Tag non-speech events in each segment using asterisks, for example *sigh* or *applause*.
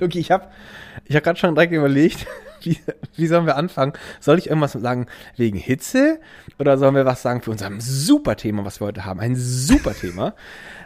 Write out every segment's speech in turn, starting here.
Luki, ich habe ich hab gerade schon direkt überlegt, *laughs* wie, wie sollen wir anfangen? Soll ich irgendwas sagen wegen Hitze oder sollen wir was sagen für unser super Thema, was wir heute haben? Ein super Thema.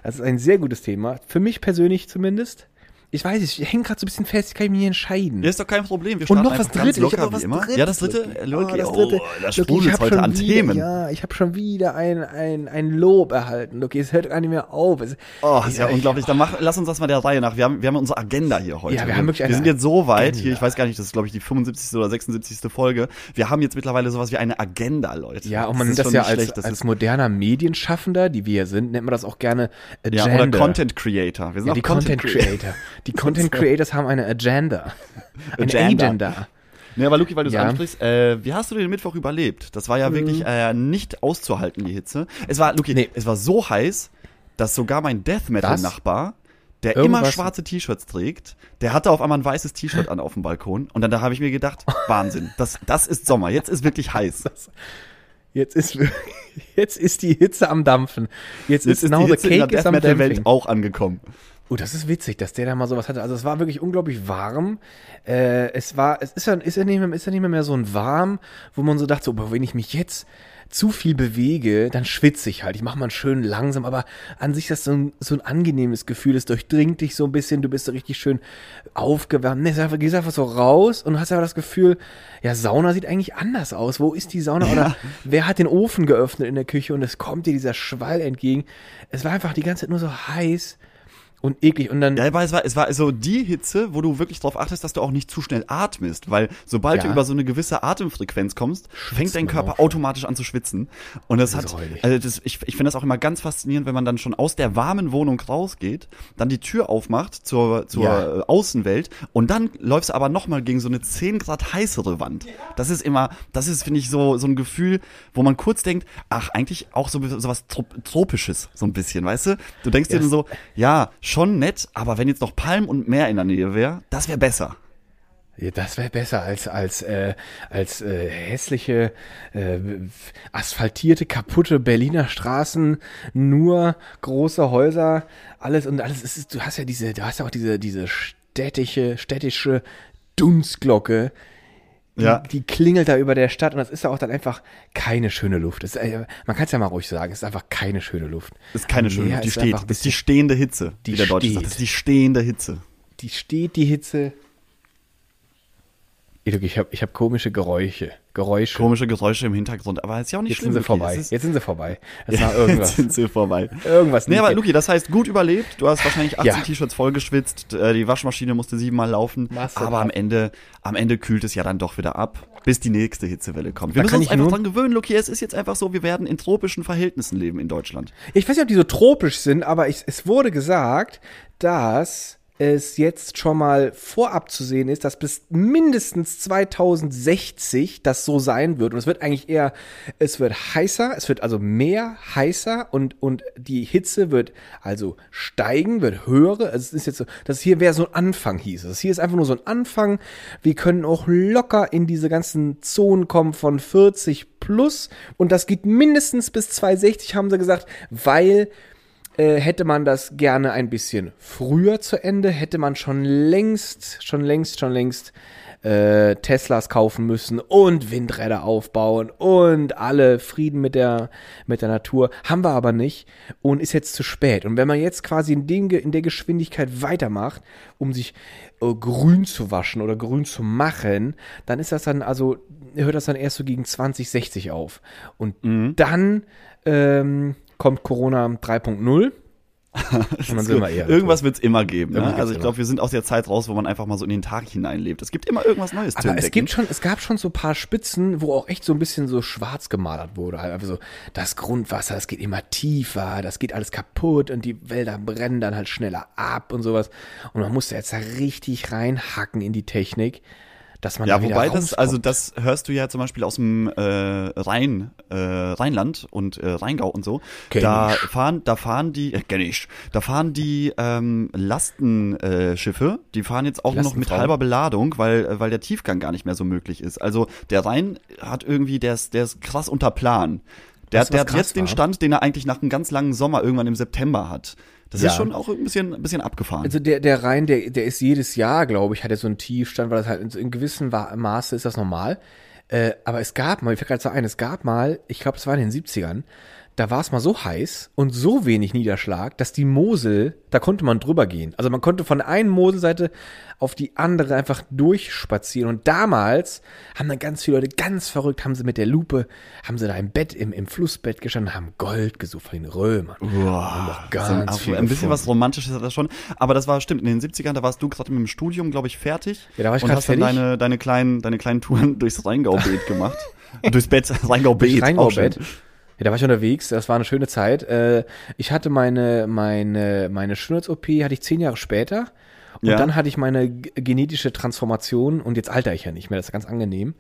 Das ist ein sehr gutes Thema. Für mich persönlich zumindest. Ich weiß nicht, ich hänge gerade so ein bisschen fest, ich kann mich nicht entscheiden. Ja, ist doch kein Problem. Wir Und starten noch was Drittes. Ich locker noch wie was immer. Drittes. Ja, das dritte. Oh, Loki, das dritte. Oh, da Loki, ich hab heute an wieder, Themen. Ja, ich habe schon wieder ein, ein, ein Lob erhalten. Loki, es hört gar nicht mehr auf. Es, Oh, ist ja ich- unglaublich. Dann mach, lass uns das mal der Reihe nach. Wir haben, wir haben unsere Agenda hier heute. Ja, wir haben wirklich wir eine sind jetzt so weit, Agenda. hier, ich weiß gar nicht, das ist glaube ich die 75. oder 76. Folge. Wir haben jetzt mittlerweile sowas wie eine Agenda, Leute. Ja, und man nennt ist das ja nicht als, schlecht. Das als ist, moderner Medienschaffender, die wir sind, nennt man das auch gerne ja, Agenda. oder Content Creator. Wir sind Ja, auch die Content Creator. Die Content Creators haben eine Agenda. Eine Agenda. Agenda. Nee, aber Luki, weil du es Ja. ansprichst, äh, wie hast du den Mittwoch überlebt? Das war ja wirklich äh, nicht auszuhalten, die Hitze. Es war, Luki, Nee. es war so heiß, dass sogar mein Death Metal-Nachbar, der immer Irgendwas- schwarze T-Shirts trägt, der hatte auf einmal ein weißes T-Shirt an auf dem Balkon. Und dann da habe ich mir gedacht, *laughs* Wahnsinn, das, das ist Sommer, jetzt ist wirklich heiß. Jetzt ist, *laughs* jetzt ist die Hitze am Dampfen. Jetzt, Jetzt ist now die the Hitze in der Death Metal-Welt auch angekommen. Oh, das ist witzig, dass der da mal sowas hatte. Also es war wirklich unglaublich warm. Äh, es war, es ist ja, ist ja nicht mehr, ist ja nicht mehr, mehr so ein warm, wo man so dachte, so, boah, wenn ich mich jetzt zu viel bewege, dann schwitze ich halt. Ich mache mal schön langsam, aber an sich ist das so ein, so ein angenehmes Gefühl. Es durchdringt dich so ein bisschen. Du bist so richtig schön aufgewärmt. Nee, es ist einfach, gehst einfach so raus und hast aber das Gefühl, ja, Sauna sieht eigentlich anders aus. Wo ist die Sauna? Oder wer hat den Ofen geöffnet in der Küche und es kommt dir dieser Schwall entgegen. Es war einfach die ganze Zeit nur so heiß und eklig. Und dann Ja, aber es war, es war so die Hitze, wo du wirklich darauf achtest, dass du auch nicht zu schnell atmest, weil sobald Ja. du über so eine gewisse Atemfrequenz kommst, fängt dein Körper automatisch an zu schwitzen. Und das, Das hat, also das, ich, ich finde das auch immer ganz faszinierend, wenn man dann schon aus der warmen Wohnung rausgeht, dann die Tür aufmacht zur, zur Ja. Außenwelt und dann läufst du aber nochmal gegen so eine 10 Grad heißere Wand. Das ist immer, das ist, finde ich, so, so ein Gefühl, wo man kurz denkt, ach, eigentlich auch so, so was Trop Tropisches, so ein bisschen, weißt du? Du denkst dir Ja, dann so, ja, schon nett, aber wenn jetzt noch Palm und Meer in der Nähe wäre, das wäre besser. Ja, das wäre besser als als äh, als äh, hässliche äh, asphaltierte kaputte Berliner Straßen, nur große Häuser, alles und alles. Es ist, du hast ja diese, du hast ja auch diese diese städtische städtische Dunstglocke. Die, Ja. die klingelt da über der Stadt und das ist ja auch dann einfach keine schöne Luft. Ist, äh, man kann es ja mal ruhig sagen, es ist einfach keine schöne Luft. Ist keine schöne Luft, die ist steht. Das ist die stehende Hitze, Die wie der Deutsche steht. sagt. Das ist die stehende Hitze. Die steht, die Hitze. Ich habe ich hab komische Geräusche. Geräusche. Komische Geräusche im Hintergrund, aber ist ja auch nicht Jetzt schlimm. sind sie vorbei. Jetzt sind sie vorbei. *laughs* Es Ja, war irgendwas. Jetzt sind sie vorbei. Irgendwas Nee, nicht. aber Luki, das heißt, gut überlebt. Du hast wahrscheinlich 18 Ja. T-Shirts vollgeschwitzt. äh, Die Waschmaschine musste siebenmal laufen. Du aber am ab. Ende, am Ende kühlt es ja dann doch wieder ab, bis die nächste Hitzewelle kommt. Wir Da müssen uns einfach dran gewöhnen, Luki. Es ist jetzt einfach so, wir werden in tropischen Verhältnissen leben in Deutschland. Ich weiß nicht, ob die so tropisch sind, aber ich, es wurde gesagt, dass es jetzt schon mal vorab zu sehen ist, dass bis mindestens 2060 das so sein wird. Und es wird eigentlich eher, es wird heißer, es wird also mehr heißer und, und die Hitze wird also steigen, wird höhere. Also es ist jetzt so, das hier wäre so ein Anfang hieß es. Hier ist einfach nur so ein Anfang. Wir können auch locker in diese ganzen Zonen kommen von 40 plus. Und das geht mindestens bis 260, haben sie gesagt, weil äh, hätte man das gerne ein bisschen früher zu Ende, hätte man schon längst, schon längst, schon längst äh, Teslas kaufen müssen und Windräder aufbauen und alle Frieden mit der, mit der Natur. Haben wir aber nicht und ist jetzt zu spät. Und wenn man jetzt quasi in, dem, in der Geschwindigkeit weitermacht, um sich äh, grün zu waschen oder grün zu machen, dann ist das dann, also hört das dann erst so gegen 2060 auf. Und dann ähm, kommt Corona 3.0. *laughs* Und dann sind wir eher. Irgendwas wird es immer geben. Ne? Also ich glaube, wir sind aus der Zeit raus, wo man einfach mal so in den Tag hineinlebt. Es gibt immer irgendwas Neues Aber es gibt schon, es gab schon so ein paar Spitzen, wo auch echt so ein bisschen so schwarz gemalert wurde. Halt einfach so, das Grundwasser, das geht immer tiefer, das geht alles kaputt und die Wälder brennen dann halt schneller ab und sowas. Und man musste jetzt da richtig reinhacken in die Technik, dass man Ja, da wieder wobei das, rauskommt. also das hörst du ja zum Beispiel aus dem äh, Rhein, äh, Rheinland und äh, Rheingau und so. Kenn da ich. fahren, da fahren die, äh, kenn ich, da fahren die ähm, Lastenschiffe, äh, Schiffe, die fahren jetzt auch nur noch mit halber Beladung, weil, äh, weil der Tiefgang gar nicht mehr so möglich ist. Also der Rhein hat irgendwie, der ist, der ist krass unter Plan. Der, hat, der hat jetzt den war. Stand, den er eigentlich nach einem ganz langen Sommer irgendwann im September hat. Das Ja. ist schon auch ein bisschen, ein bisschen abgefahren. Also der, der Rhein, der, der ist jedes Jahr, glaube ich, hat er so einen Tiefstand, weil das halt in, gewissem Maße ist das normal. Äh, aber es gab mal, ich fällt gerade so ein, es gab mal, ich glaube, es war in den 70ern, da war es mal so heiß und so wenig Niederschlag, dass die Mosel, da konnte man drüber gehen. Also man konnte von der einen Moselseite auf die andere einfach durchspazieren. Und damals haben dann ganz viele Leute ganz verrückt, haben sie mit der Lupe, haben sie da im Bett, im, im Flussbett gestanden, haben Gold gesucht von den Römern. Das ganz viel ein bisschen gefunden. was Romantisches hat das schon. Aber das war stimmt, in den 70ern, da warst du gerade mit dem Studium, glaube ich, fertig. Ja, da war ich und grad hast dann fertig. deine, deine, kleinen, deine kleinen Touren *laughs* durchs Rheingaubeet gemacht. *laughs* durchs Bett, Rheingaubeet. Rheingau-Bett. Ja, da war ich unterwegs, das war eine schöne Zeit. Äh, ich hatte meine, meine, meine Schönheits-OP hatte ich zehn Jahre später. Und Ja. dann hatte ich meine genetische Transformation und jetzt alter ich ja nicht mehr, das ist ganz angenehm.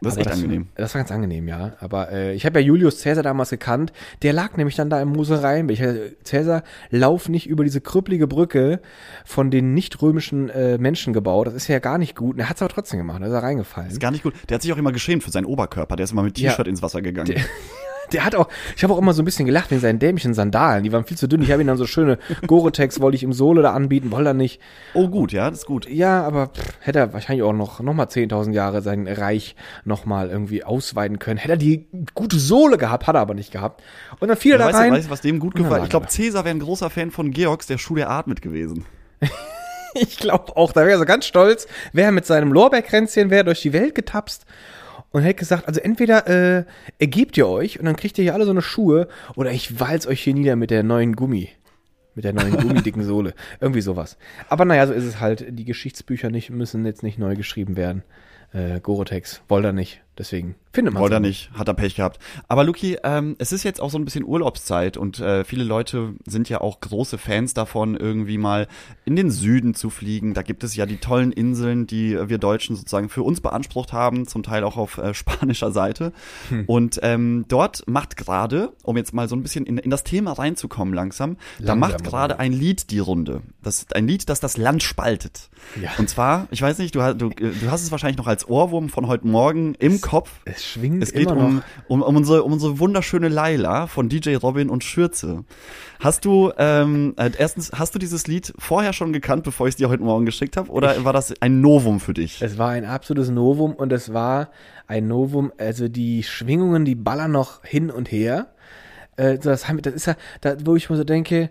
Das ist Aber echt angenehm. Das war ganz angenehm, ja. Aber äh, ich habe ja Julius Caesar damals gekannt. Der lag nämlich dann da im Mosereien. Ich äh, Caesar, lauf nicht über diese krüppelige Brücke von den nicht römischen äh, Menschen gebaut. Das ist ja gar nicht gut. Und er hat es aber trotzdem gemacht. Da ist er reingefallen. Ist gar nicht gut. Der hat sich auch immer geschämt für seinen Oberkörper. Der ist immer mit Ja. T-Shirt ins Wasser gegangen. Der *laughs* hat auch, ich habe auch immer so ein bisschen gelacht wegen seinen dämlichen Sandalen. Die waren viel zu dünn. Ich habe ihm dann so schöne Gore-Tex, wollte ich im Sohle da anbieten, wollte er nicht. oh gut, ja, das ist gut. Ja, aber pff, hätte er wahrscheinlich auch noch, noch mal 10.000 Jahre sein Reich noch mal irgendwie ausweiten können. Hätte er die gute Sohle gehabt, hat er aber nicht gehabt. Und dann fiel er da weißt, rein. weißt du, was dem gut gefallen Ich glaube, Cäsar wäre ein großer Fan von Georgs, der Schuh der Atmet gewesen. *laughs* Ich glaube auch, da wäre er so ganz stolz, wäre mit seinem Lorbeerkränzchen, wäre durch die Welt getapst und hätte gesagt, also entweder äh, ergebt ihr euch und dann kriegt ihr hier alle so eine Schuhe oder ich walz euch hier nieder mit der neuen Gummi. Mit der neuen gummidicken *laughs* Sohle. Irgendwie sowas. Aber naja, so ist es halt. Die Geschichtsbücher nicht, müssen jetzt nicht neu geschrieben werden. Äh, Gorotex, wollte er nicht. Deswegen findet man Wollte er nicht, hat er Pech gehabt. Aber Luki, ähm, es ist jetzt auch so ein bisschen Urlaubszeit und äh, viele Leute sind ja auch große Fans davon, irgendwie mal in den Süden zu fliegen. Da gibt es ja die tollen Inseln, die wir Deutschen sozusagen für uns beansprucht haben, zum Teil auch auf äh, *laughs* spanischer Seite. Und ähm, dort macht gerade, um jetzt mal so ein bisschen in, in das Thema reinzukommen langsam, da Langsam, macht gerade ein Lied die Runde. Das ist ein Lied, das das Land spaltet. Ja. Und zwar, ich weiß nicht, du, hast- du, äh, du hast es wahrscheinlich noch als Ohrwurm von heute Morgen im Kopf. Es schwingt Es geht immer um, noch. um, um, unsere, um unsere wunderschöne Laila von DJ Robin und Schürze. Hast du, ähm, äh, erstens, hast du dieses Lied vorher schon gekannt, bevor ich es dir heute Morgen geschickt habe, oder war das ein Novum für dich? Es war ein absolutes Novum und es war ein Novum, also die Schwingungen, die ballern noch hin und her. Äh, das, das ist ja, da, wo ich mir so denke,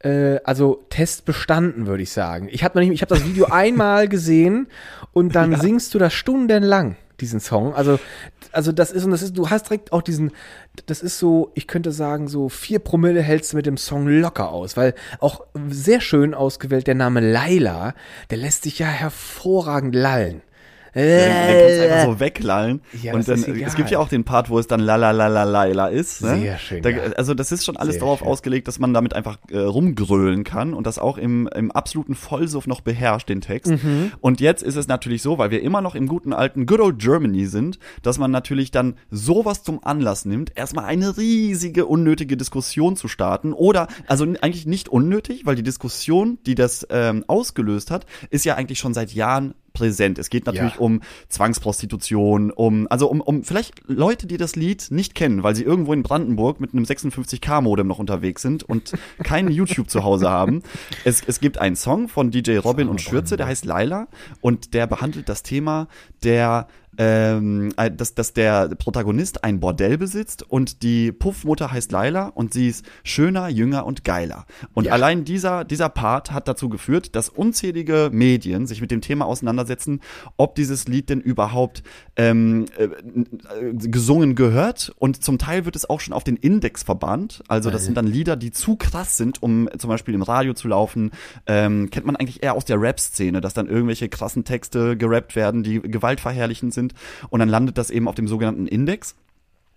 äh, also Test bestanden, würde ich sagen. Ich habe ich hab das Video *laughs* einmal gesehen und dann singst du das stundenlang, diesen Song. Also, also das ist, und das ist, du hast direkt auch diesen, das ist so, ich könnte sagen, so vier Promille hältst du mit dem Song locker aus, weil auch sehr schön ausgewählt der Name Laila, der lässt sich ja hervorragend lallen. Den, den kannst du einfach so weglallen. Ja, und dann, es gibt ja auch den Part, wo es dann la la la la Laila ist. Ne? Sehr schön, Da. Also das ist schon alles Sehr darauf schön. ausgelegt, dass man damit einfach äh, rumgrölen kann und das auch im, im absoluten Vollsuff noch beherrscht, den Text. Mhm. Und jetzt ist es natürlich so, weil wir immer noch im guten alten Good Old Germany sind, dass man natürlich dann sowas zum Anlass nimmt, erstmal eine riesige unnötige Diskussion zu starten oder, also eigentlich nicht unnötig, weil die Diskussion, die das ähm, ausgelöst hat, ist ja eigentlich schon seit Jahren präsent. Es geht natürlich Ja. um Zwangsprostitution, um, also um, um vielleicht Leute, die das Lied nicht kennen, weil sie irgendwo in Brandenburg mit einem 56k-Modem noch unterwegs sind und kein *laughs* YouTube zu Hause haben. Es, es gibt einen Song von DJ Robin und Schürze, der heißt Laila und der behandelt das Thema der ähm, äh, dass, dass der Protagonist ein Bordell besitzt und die Puffmutter heißt Laila und sie ist schöner, jünger und geiler. Und Ja. allein dieser, dieser Part hat dazu geführt, dass unzählige Medien sich mit dem Thema auseinandersetzen, ob dieses Lied denn überhaupt ähm, äh, äh, gesungen gehört. Und zum Teil wird es auch schon auf den Index verbannt. Also das sind dann Lieder, die zu krass sind, um zum Beispiel im Radio zu laufen. Ähm, kennt man eigentlich eher aus der Rap-Szene, dass dann irgendwelche krassen Texte gerappt werden, die gewaltverherrlichend sind. Und dann landet das eben auf dem sogenannten Index.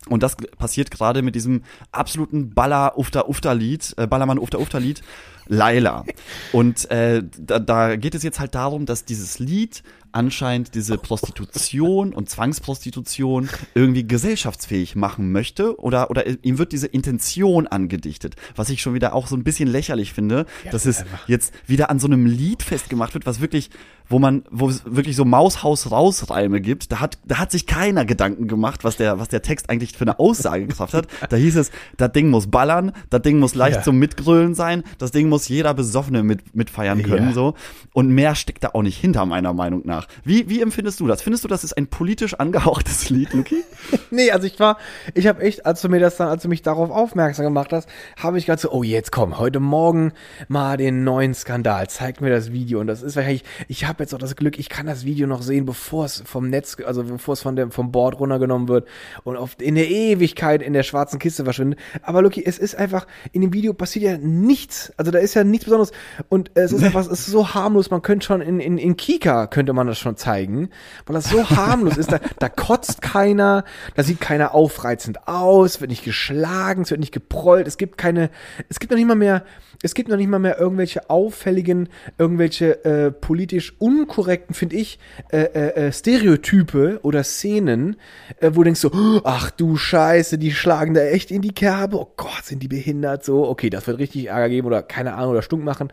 Und das passiert gerade mit diesem absoluten Baller Ufta Ufta Lied, äh, Ballermann Ufta Ufta Lied, Laila. Und äh, da, da geht es jetzt halt darum, dass dieses Lied anscheinend diese Prostitution und Zwangsprostitution irgendwie gesellschaftsfähig machen möchte oder, oder ihm wird diese Intention angedichtet, was ich schon wieder auch so ein bisschen lächerlich finde, ja, dass es jetzt wieder an so einem Lied festgemacht wird, was wirklich wo man, wo es wirklich so Maushaus-Rausreime gibt, da hat, da hat sich keiner Gedanken gemacht, was der, was der Text eigentlich für eine Aussagekraft hat. Da hieß es, das Ding muss ballern, das Ding muss leicht ja. zum Mitgrölen sein, das Ding muss jeder Besoffene mit, mitfeiern können, ja. so. Und mehr steckt da auch nicht hinter, meiner Meinung nach. Wie, wie empfindest du das? Findest du, das ist ein politisch angehauchtes Lied, Luki? *laughs* nee, also ich war, ich habe echt, als du mir das dann, als du mich darauf aufmerksam gemacht hast, habe ich gerade so, oh jetzt komm, heute Morgen mal den neuen Skandal, zeig mir das Video. Und das ist wahrscheinlich, ich habe jetzt auch das Glück, ich kann das Video noch sehen, bevor es vom Netz, also bevor es von dem, vom Board runtergenommen wird und auf, in der Ewigkeit in der schwarzen Kiste verschwindet. Aber Lucky, es ist einfach, in dem Video passiert ja nichts. Also da ist ja nichts Besonderes. Und es ist einfach, es ist so harmlos, man könnte schon in, in, in Kika könnte man das schon zeigen, weil das so harmlos ist. Da, da kotzt keiner, da sieht keiner aufreizend aus, wird nicht geschlagen, es wird nicht geprollt, es gibt keine, es gibt noch nicht mal mehr, es gibt noch nicht mal mehr irgendwelche auffälligen, irgendwelche äh, politisch unkorrekten, finde ich, äh, äh, äh, Stereotype oder Szenen, äh, wo du denkst so, ach du Scheiße, die schlagen da echt in die Kerbe, oh Gott, sind die behindert, so, okay, das wird richtig Ärger geben oder keine Ahnung, oder stunk machen.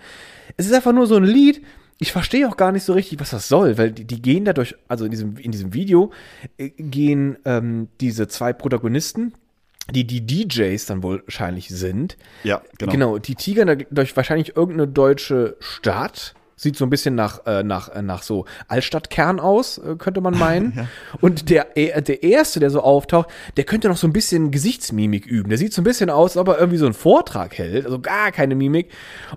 Es ist einfach nur so ein Lied, ich verstehe auch gar nicht so richtig, was das soll, weil die, die gehen dadurch, also in diesem, in diesem Video äh, gehen ähm, diese zwei Protagonisten, die die DJs dann wohl wahrscheinlich sind. Ja, genau. Genau, die tigern durch wahrscheinlich irgendeine deutsche Stadt Sieht so ein bisschen nach, äh, nach, äh, nach so Altstadtkern aus, äh, könnte man meinen. *laughs* ja. Und der, äh, der Erste, der so auftaucht, der könnte noch so ein bisschen Gesichtsmimik üben. Der sieht so ein bisschen aus, als ob er irgendwie so einen Vortrag hält, also gar keine Mimik.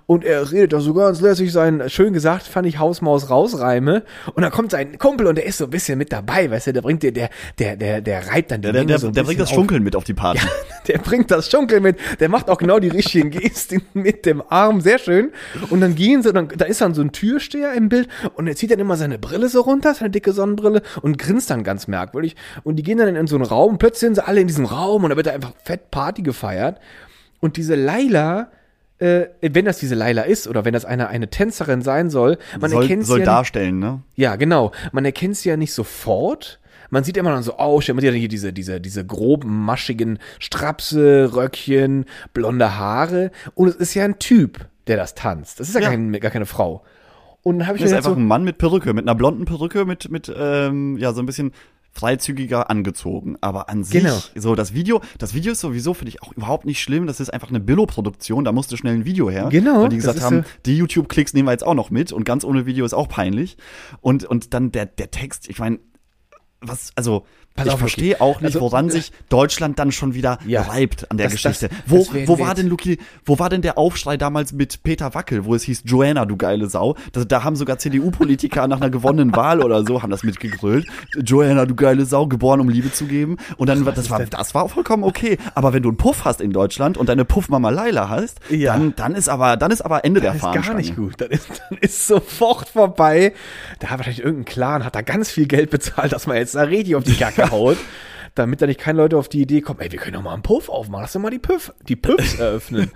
Und er redet doch so ganz lässig sein, schön gesagt, fand ich Hausmaus rausreime. Und dann kommt sein Kumpel und der ist so ein bisschen mit dabei, weißt du, der bringt dir, der, der, der, der reibt dann die Der, der, so der bringt das Schunkeln mit auf die *laughs* Party. Ja, der bringt das Schunkeln mit, der macht auch genau die richtigen *laughs* Gesten mit dem Arm, sehr schön. Und dann gehen sie, dann, da ist dann so ein ein Türsteher im Bild und er zieht dann immer seine Brille so runter, seine dicke Sonnenbrille und grinst dann ganz merkwürdig. Und die gehen dann in so einen Raum und plötzlich sind sie alle in diesem Raum und da wird da einfach fett Party gefeiert. Und diese Laila, äh, wenn das diese Laila ist oder wenn das eine, eine Tänzerin sein soll, man soll, erkennt sie soll ja darstellen, ne? Ja, genau. Man erkennt sie ja nicht sofort. Man sieht immer dann so, oh, man sieht ja hier diese, diese, diese groben, maschigen Strapse, Röckchen, blonde Haare. Und es ist ja ein Typ, der das tanzt. Das ist ja, ja. Kein, gar keine Frau. Und dann habe ich das ist einfach so, ein Mann mit Perücke, mit einer blonden Perücke, mit, mit ähm, ja, so ein bisschen freizügiger angezogen. Aber an sich, genau. so das Video, das Video ist sowieso, finde ich, auch überhaupt nicht schlimm. Das ist einfach eine Billo-Produktion, da musste schnell ein Video her. Genau. Weil die gesagt haben, so die YouTube-Klicks nehmen wir jetzt auch noch mit und ganz ohne Video ist auch peinlich. Und, und dann der, der Text, ich meine, was, also, ich verstehe auch nicht, also, woran sich Deutschland dann schon wieder ja, reibt an der das, Geschichte. Das, wo, das wo war denn, Luki, wo war denn der Aufschrei damals mit Peter Wackel, wo es hieß, Joanna, du geile Sau? Da, da haben sogar CDU-Politiker nach einer gewonnenen Wahl oder so, haben das mitgegrölt. Joanna, du geile Sau, geboren, um Liebe zu geben. Und dann, das war, das war vollkommen okay. Aber wenn du einen Puff hast in Deutschland und deine Puffmama Laila heißt, ja. dann, dann ist aber, dann ist aber Ende das der Fahnenstange. gar nicht gut. Dann ist, *laughs* dann ist sofort vorbei. Da hat wahrscheinlich irgendein Clan, hat da ganz viel Geld bezahlt, dass man jetzt da richtig auf die Jacke haut damit da nicht keine Leute auf die Idee kommen, ey, wir können doch mal einen Puff aufmachen, lass doch mal die Puff, die Puffs *laughs* eröffnen.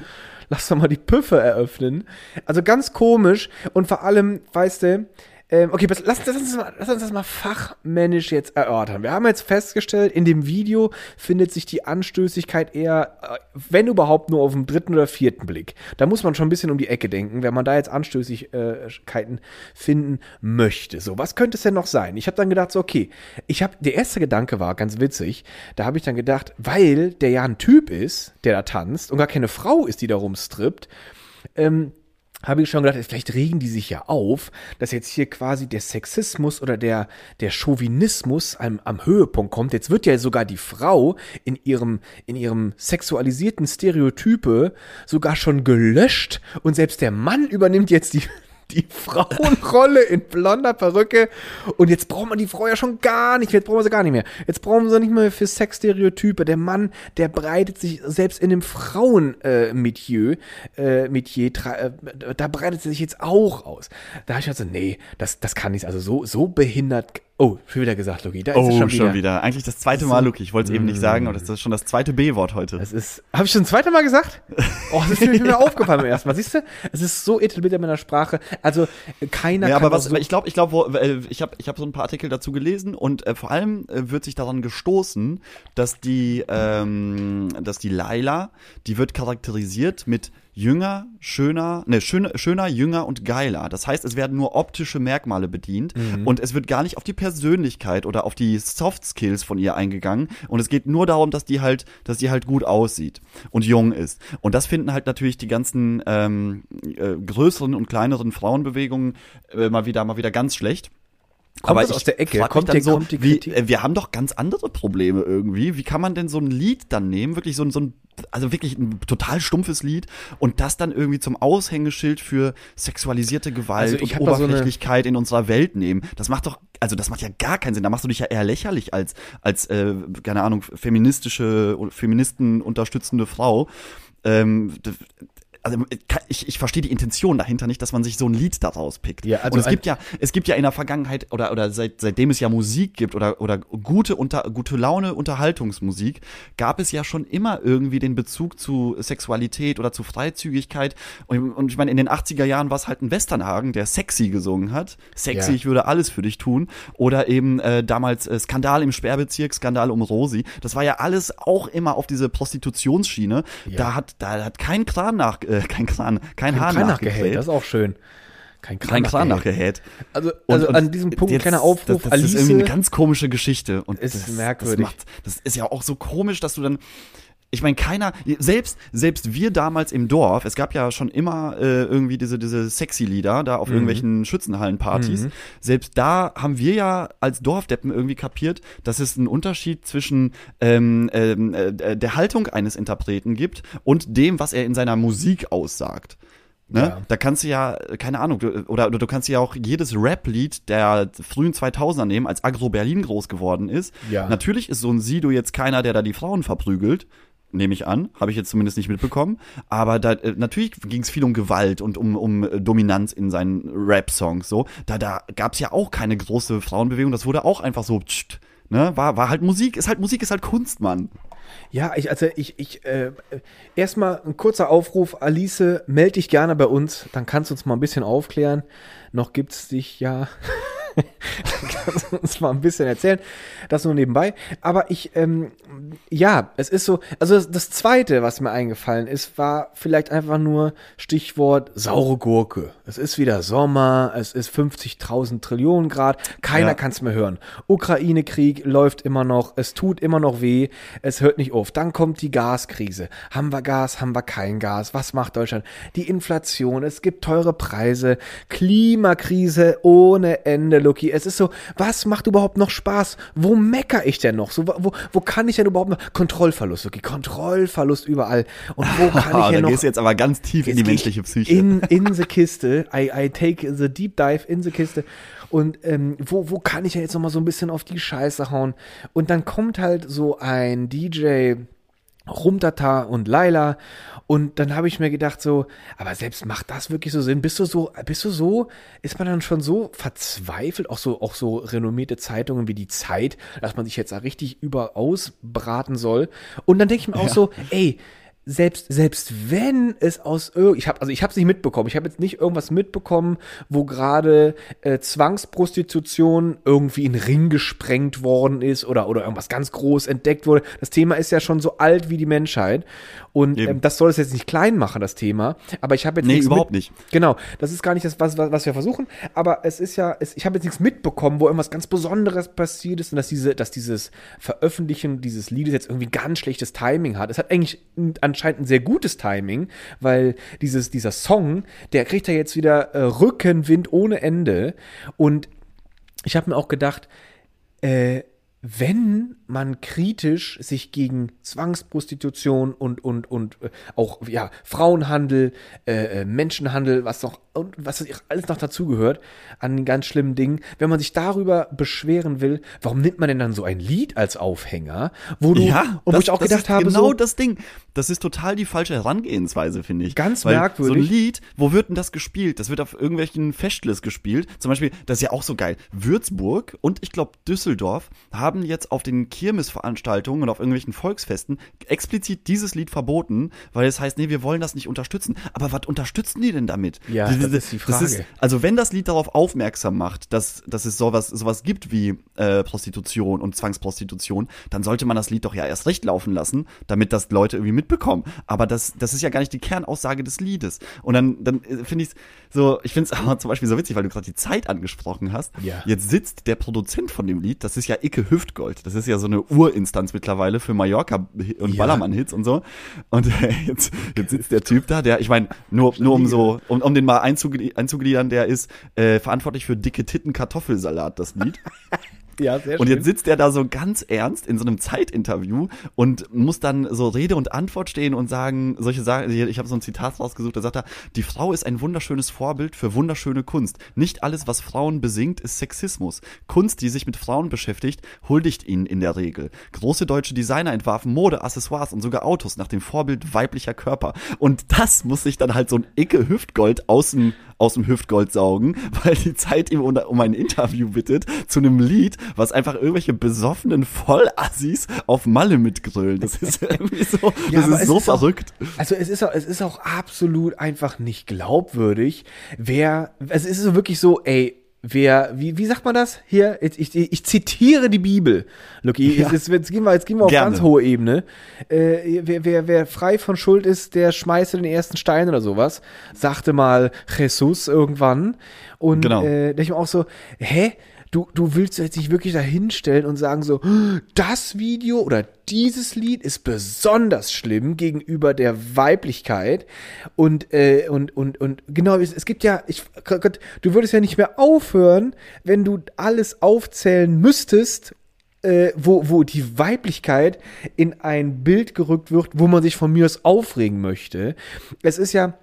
lass doch mal die Püffe eröffnen. Also ganz komisch und vor allem, weißt du, ähm, okay, lass, lass, uns mal, lass uns das mal fachmännisch jetzt erörtern. Wir haben jetzt festgestellt, in dem Video findet sich die Anstößigkeit eher, äh, wenn überhaupt, nur auf dem dritten oder vierten Blick. Da muss man schon ein bisschen um die Ecke denken, wenn man da jetzt Anstößigkeiten finden möchte. So, was könnte es denn noch sein? Ich habe dann gedacht, so, okay, ich habe, der erste Gedanke war ganz witzig, da habe ich dann gedacht, weil der ja ein Typ ist, der da tanzt und gar keine Frau ist, die da rumstrippt, ähm, habe ich schon gedacht, vielleicht regen die sich ja auf, dass jetzt hier quasi der Sexismus oder der, der Chauvinismus am, am Höhepunkt kommt. Jetzt wird ja sogar die Frau in ihrem, in ihrem sexualisierten Stereotype sogar schon gelöscht und selbst der Mann übernimmt jetzt die, die Frauenrolle in blonder Perücke. Und jetzt braucht man die Frau ja schon gar nicht. Jetzt brauchen wir sie gar nicht mehr. Jetzt brauchen wir sie nicht mehr für Sexstereotype. Der Mann, der breitet sich selbst in dem Frauenmetier, äh, Metier, äh, da breitet sie sich jetzt auch aus. Da habe ich also, nee, das, das kann nicht. Also so, so behindert Oh, schon wieder gesagt, Loki. Da Oh, ist es schon schon wieder. wieder. Eigentlich das zweite Mal, Luki. Ich wollte es eben nicht sagen, aber das ist schon das zweite B-Wort heute. Es ist. Habe ich schon ein zweites Mal gesagt? *laughs* Oh, das ist mir nicht mehr aufgefallen beim ersten Mal. Siehst du? Es ist so etabliert in meiner Sprache. Also keiner Ja, aber was, so ich glaube, ich glaube, äh, ich habe ich hab so ein paar Artikel dazu gelesen und äh, vor allem äh, wird sich daran gestoßen, dass die, ähm, dass die Laila, die wird charakterisiert mit jünger, schöner, ne, schöner, schöner, jünger und geiler. Das heißt, es werden nur optische Merkmale bedient und es wird gar nicht auf die Persönlichkeit oder auf die Soft Skills von ihr eingegangen und es geht nur darum, dass die halt, dass die halt gut aussieht und jung ist. Und das finden halt natürlich die ganzen ähm, äh, größeren und kleineren Frauenbewegungen äh, mal wieder, mal wieder ganz schlecht. Kommt das aus der Ecke? Kommt dann so, kommt die wie, Kritik? äh, wir haben doch ganz andere Probleme irgendwie. Wie kann man denn so ein Lied dann nehmen, wirklich so ein, so ein also wirklich ein total stumpfes Lied und das dann irgendwie zum Aushängeschild für sexualisierte Gewalt Also und da so Oberflächlichkeit in unserer Welt nehmen. Das macht doch, also das macht ja gar keinen Sinn. Da machst du dich ja eher lächerlich als, als äh, keine Ahnung, feministische, Feministen unterstützende Frau. Ähm, also ich, ich verstehe die Intention dahinter nicht, dass man sich so ein Lied daraus pickt. Ja, also und es gibt ja, es gibt ja in der Vergangenheit oder oder seit, seitdem es ja Musik gibt oder oder gute unter gute Laune Unterhaltungsmusik, gab es ja schon immer irgendwie den Bezug zu Sexualität oder zu Freizügigkeit und, und ich meine in den 80er Jahren war es halt ein Westernhagen, der sexy gesungen hat, sexy, Ja. ich würde alles für dich tun oder eben äh, damals äh, Skandal im Sperrbezirk, Skandal um Rosi. Das war ja alles auch immer auf diese Prostitutionsschiene. Ja. Da hat da hat kein Kran nach äh, kein Kran, kein, Kein Kran nachgekräht. nachgehält, das ist auch schön. Kein Kran, kein Kran nachgehält. nachgehäht. Also, Und- also und an diesem Punkt jetzt- kleiner Aufruf. Das, das Alice, ist irgendwie eine ganz komische Geschichte. Und Ist das, merkwürdig. Das, macht, das ist ja auch so komisch, dass du dann. Ich meine, keiner, selbst, selbst wir damals im Dorf, es gab ja schon immer äh, irgendwie diese, diese sexy Lieder da auf Mhm. irgendwelchen Schützenhallenpartys. Selbst da haben wir ja als Dorfdeppen irgendwie kapiert, dass es einen Unterschied zwischen ähm, ähm, äh, der Haltung eines Interpreten gibt und dem, was er in seiner Musik aussagt. Ne? Ja. Da kannst du ja, keine Ahnung, du, oder, oder du kannst ja auch jedes Rap-Lied der frühen 2000er nehmen, als Agro Berlin groß geworden ist. Ja. Natürlich ist so ein Sido jetzt keiner, der da die Frauen verprügelt. Nehme ich an, habe ich jetzt zumindest nicht mitbekommen. Aber da, äh, natürlich ging es viel um Gewalt und um, um äh, Dominanz in seinen Rap-Songs. So, da, da gab es ja auch keine große Frauenbewegung. Das wurde auch einfach so, pst, ne, war, war halt Musik, ist halt Musik, ist halt Kunst, Mann. Ja, ich, also ich, ich, äh, erstmal ein kurzer Aufruf, Alice, melde dich gerne bei uns, dann kannst du uns mal ein bisschen aufklären. Noch gibt's dich ja. *laughs* *laughs* kannst du uns mal ein bisschen erzählen. Das nur nebenbei. Aber ich, ähm, ja, es ist so, also das, das zweite, was mir eingefallen ist, war vielleicht einfach nur Stichwort saure Gurke. Es ist wieder Sommer, es ist 50.000 Trillionen Grad, keiner Ja. kann es mehr hören. Ukraine-Krieg läuft immer noch, es tut immer noch weh, es hört nicht auf. Dann kommt die Gaskrise. Haben wir Gas, haben wir kein Gas? Was macht Deutschland? Die Inflation, es gibt teure Preise, Klimakrise ohne Ende, Lucky. Es ist so, was macht überhaupt noch Spaß? Wo mecker ich denn noch? So, wo, wo kann ich denn überhaupt noch? Kontrollverlust, Lucky, Kontrollverlust überall. Und wo *laughs* kann ich da denn noch? gehst du jetzt aber ganz tief in die menschliche ich Psyche. In, in the Kiste. I, I take the deep dive in the Kiste. Und ähm, wo, wo kann ich ja jetzt noch mal so ein bisschen auf die Scheiße hauen? Und dann kommt halt so ein DJ Rumtata und Laila und dann habe ich mir gedacht so, aber selbst macht das wirklich so Sinn? Bist du so, bist du so, ist man dann schon so verzweifelt, auch so, auch so renommierte Zeitungen wie die Zeit, dass man sich jetzt da richtig überaus braten soll? Und dann denke ich mir auch so, ey, selbst selbst wenn es aus ich habe also ich habe es nicht mitbekommen. Ich habe jetzt nicht irgendwas mitbekommen wo gerade äh, Zwangsprostitution irgendwie in Ring gesprengt worden ist oder oder irgendwas ganz groß entdeckt wurde. Das Thema ist ja schon so alt wie die Menschheit. Und ähm, das soll es jetzt nicht klein machen das Thema. Aber ich habe jetzt Nee, nichts überhaupt nicht. Genau, das ist gar nicht das, was, was, was wir versuchen, aber es ist ja, es, ich habe jetzt nichts mitbekommen, wo irgendwas ganz Besonderes passiert ist und dass diese, dass dieses Veröffentlichen dieses Liedes jetzt irgendwie ganz schlechtes Timing hat. Es hat eigentlich ein- anscheinend ein sehr gutes Timing, weil dieses, dieser Song, der kriegt ja jetzt wieder äh, Rückenwind ohne Ende. Und ich habe mir auch gedacht, äh, wenn man kritisch sich gegen Zwangsprostitution und und und äh, auch ja Frauenhandel, äh, äh Menschenhandel, was noch und was alles noch dazugehört an ganz schlimmen Dingen, wenn man sich darüber beschweren will, warum nimmt man denn dann so ein Lied als Aufhänger, wo du ja, und das, wo ich auch das gedacht ist habe, genau so, das Ding. Das ist total die falsche Herangehensweise, finde ich. Ganz Weil merkwürdig. So ein Lied, wo wird denn das gespielt? Das wird auf irgendwelchen Festivals gespielt. Zum Beispiel, das ist ja auch so geil. Würzburg und ich glaube Düsseldorf haben jetzt auf den Kirmesveranstaltungen und auf irgendwelchen Volksfesten explizit dieses Lied verboten, weil es heißt, nee, wir wollen das nicht unterstützen. Aber was unterstützen die denn damit? Ja, die, das ist die Frage. also wenn das Lied darauf aufmerksam macht, dass, dass es sowas, sowas gibt wie äh, Prostitution und Zwangsprostitution, dann sollte man das Lied doch ja erst recht laufen lassen, damit das Leute irgendwie mitbekommen. Aber das, das ist ja gar nicht die Kernaussage des Liedes. Und dann, dann äh, finde ich es so, ich finde es *laughs* aber zum Beispiel so witzig, weil du gerade die Zeit angesprochen hast. Ja. Jetzt sitzt der Produzent von dem Lied, das ist ja Icke Hüftgold. Das ist ja so eine Urinstanz mittlerweile für Mallorca und Ja. Ballermann-Hits und so. Und äh, jetzt, jetzt sitzt der Typ da, der, ich meine, nur, nur um so, um, um den mal einzugli- einzugliedern, der ist äh, verantwortlich für dicke Titten Kartoffelsalat, das Lied. Ja, sehr Und jetzt sitzt er da so ganz ernst in so einem Zeitinterview und muss dann so Rede und Antwort stehen und sagen, solche Sachen, ich habe so ein Zitat rausgesucht, da sagt er, die Frau ist ein wunderschönes Vorbild für wunderschöne Kunst. Nicht alles, was Frauen besingt, ist Sexismus. Kunst, die sich mit Frauen beschäftigt, huldigt ihnen in der Regel. Große deutsche Designer entwarfen Mode, Accessoires und sogar Autos nach dem Vorbild weiblicher Körper. Und das muss sich dann halt so ein Icke Hüftgold aus dem, aus dem Hüftgold saugen, *laughs* weil die Zeit ihm um, ein Interview bittet zu einem Lied, was einfach irgendwelche besoffenen Vollassis auf Malle mitgrölen. Das ist *laughs* irgendwie so, Ja, das ist so ist auch- verrückt. Also es ist auch, es ist auch absolut einfach nicht glaubwürdig, wer, also es ist so wirklich so, ey, wer, wie, wie sagt man das? Hier, ich, ich, ich zitiere die Bibel. Lucky, Ja. jetzt, jetzt gehen wir, jetzt gehen wir auf Gerne. ganz hohe Ebene. Äh, wer, wer, wer frei von Schuld ist, der schmeißt den ersten Stein oder sowas, sagte mal Jesus irgendwann. Und Genau. äh, denke ich mir auch so, hä? Du, du willst jetzt nicht wirklich da hinstellen und sagen so, das Video oder dieses Lied ist besonders schlimm gegenüber der Weiblichkeit und äh, und und und genau es, es gibt ja ich Gott, du würdest ja nicht mehr aufhören, wenn du alles aufzählen müsstest äh, wo, wo die Weiblichkeit in ein Bild gerückt wird, wo man sich von mir aus aufregen möchte. Es ist ja,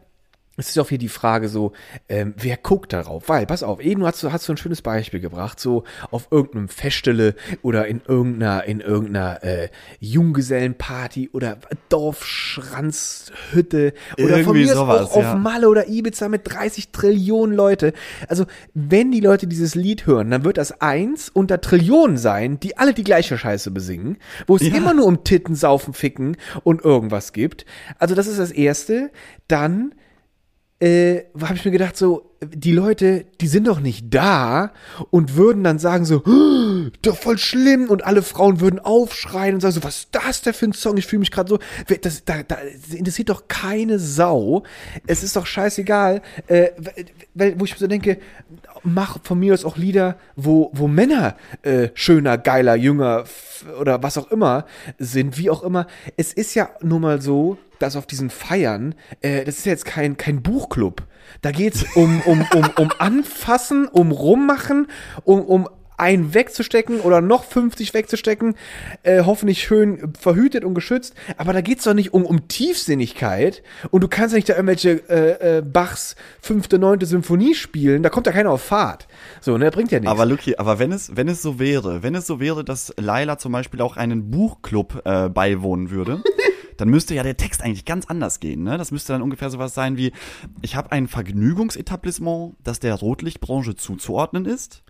es ist auch hier die Frage so, ähm, wer guckt darauf? Weil, pass auf, eben hast du, hast du ein schönes Beispiel gebracht, so auf irgendeinem Feststelle oder in irgendeiner, in irgendeiner äh, Junggesellenparty oder Dorfschranzhütte oder von Irgendwie mir aus sowas, auch auf ja. Malle oder Ibiza mit 30 Trillionen Leute. Also, wenn die Leute dieses Lied hören, dann wird das eins unter Trillionen sein, die alle die gleiche Scheiße besingen, wo es Ja. immer nur um Titten, Saufen, Ficken und irgendwas gibt. Also, das ist das Erste. Dann äh, habe ich mir gedacht, so, die Leute, die sind doch nicht da und würden dann sagen so, "Oh, doch voll schlimm und alle Frauen würden aufschreien und sagen so, was ist das denn für ein Song? Ich fühle mich gerade so, das, da, da interessiert doch keine Sau. Es ist doch scheißegal, äh, weil, wo ich so denke, mach von mir aus auch Lieder, wo, wo Männer äh, schöner, geiler, jünger oder was auch immer sind, wie auch immer. Es ist ja nun mal so, dass auf diesen Feiern, äh, das ist ja jetzt kein, kein Buchclub. Da geht's um, um, um, um Anfassen, um Rummachen, um, um einen wegzustecken oder noch 50 wegzustecken, äh, hoffentlich schön verhütet und geschützt. Aber da geht's doch nicht um, um Tiefsinnigkeit und du kannst ja nicht da irgendwelche äh, äh, Bachs fünfte, neunte Symphonie spielen, da kommt ja keiner auf Fahrt. So, ne, bringt ja nichts. Aber Lucky, aber wenn es, wenn es so wäre, wenn es so wäre, dass Laila zum Beispiel auch einen Buchclub äh, beiwohnen würde, *laughs* dann müsste ja der Text eigentlich ganz anders gehen. Ne? Das müsste dann ungefähr sowas sein wie, ich habe ein Vergnügungsetablissement, das der Rotlichtbranche zuzuordnen ist.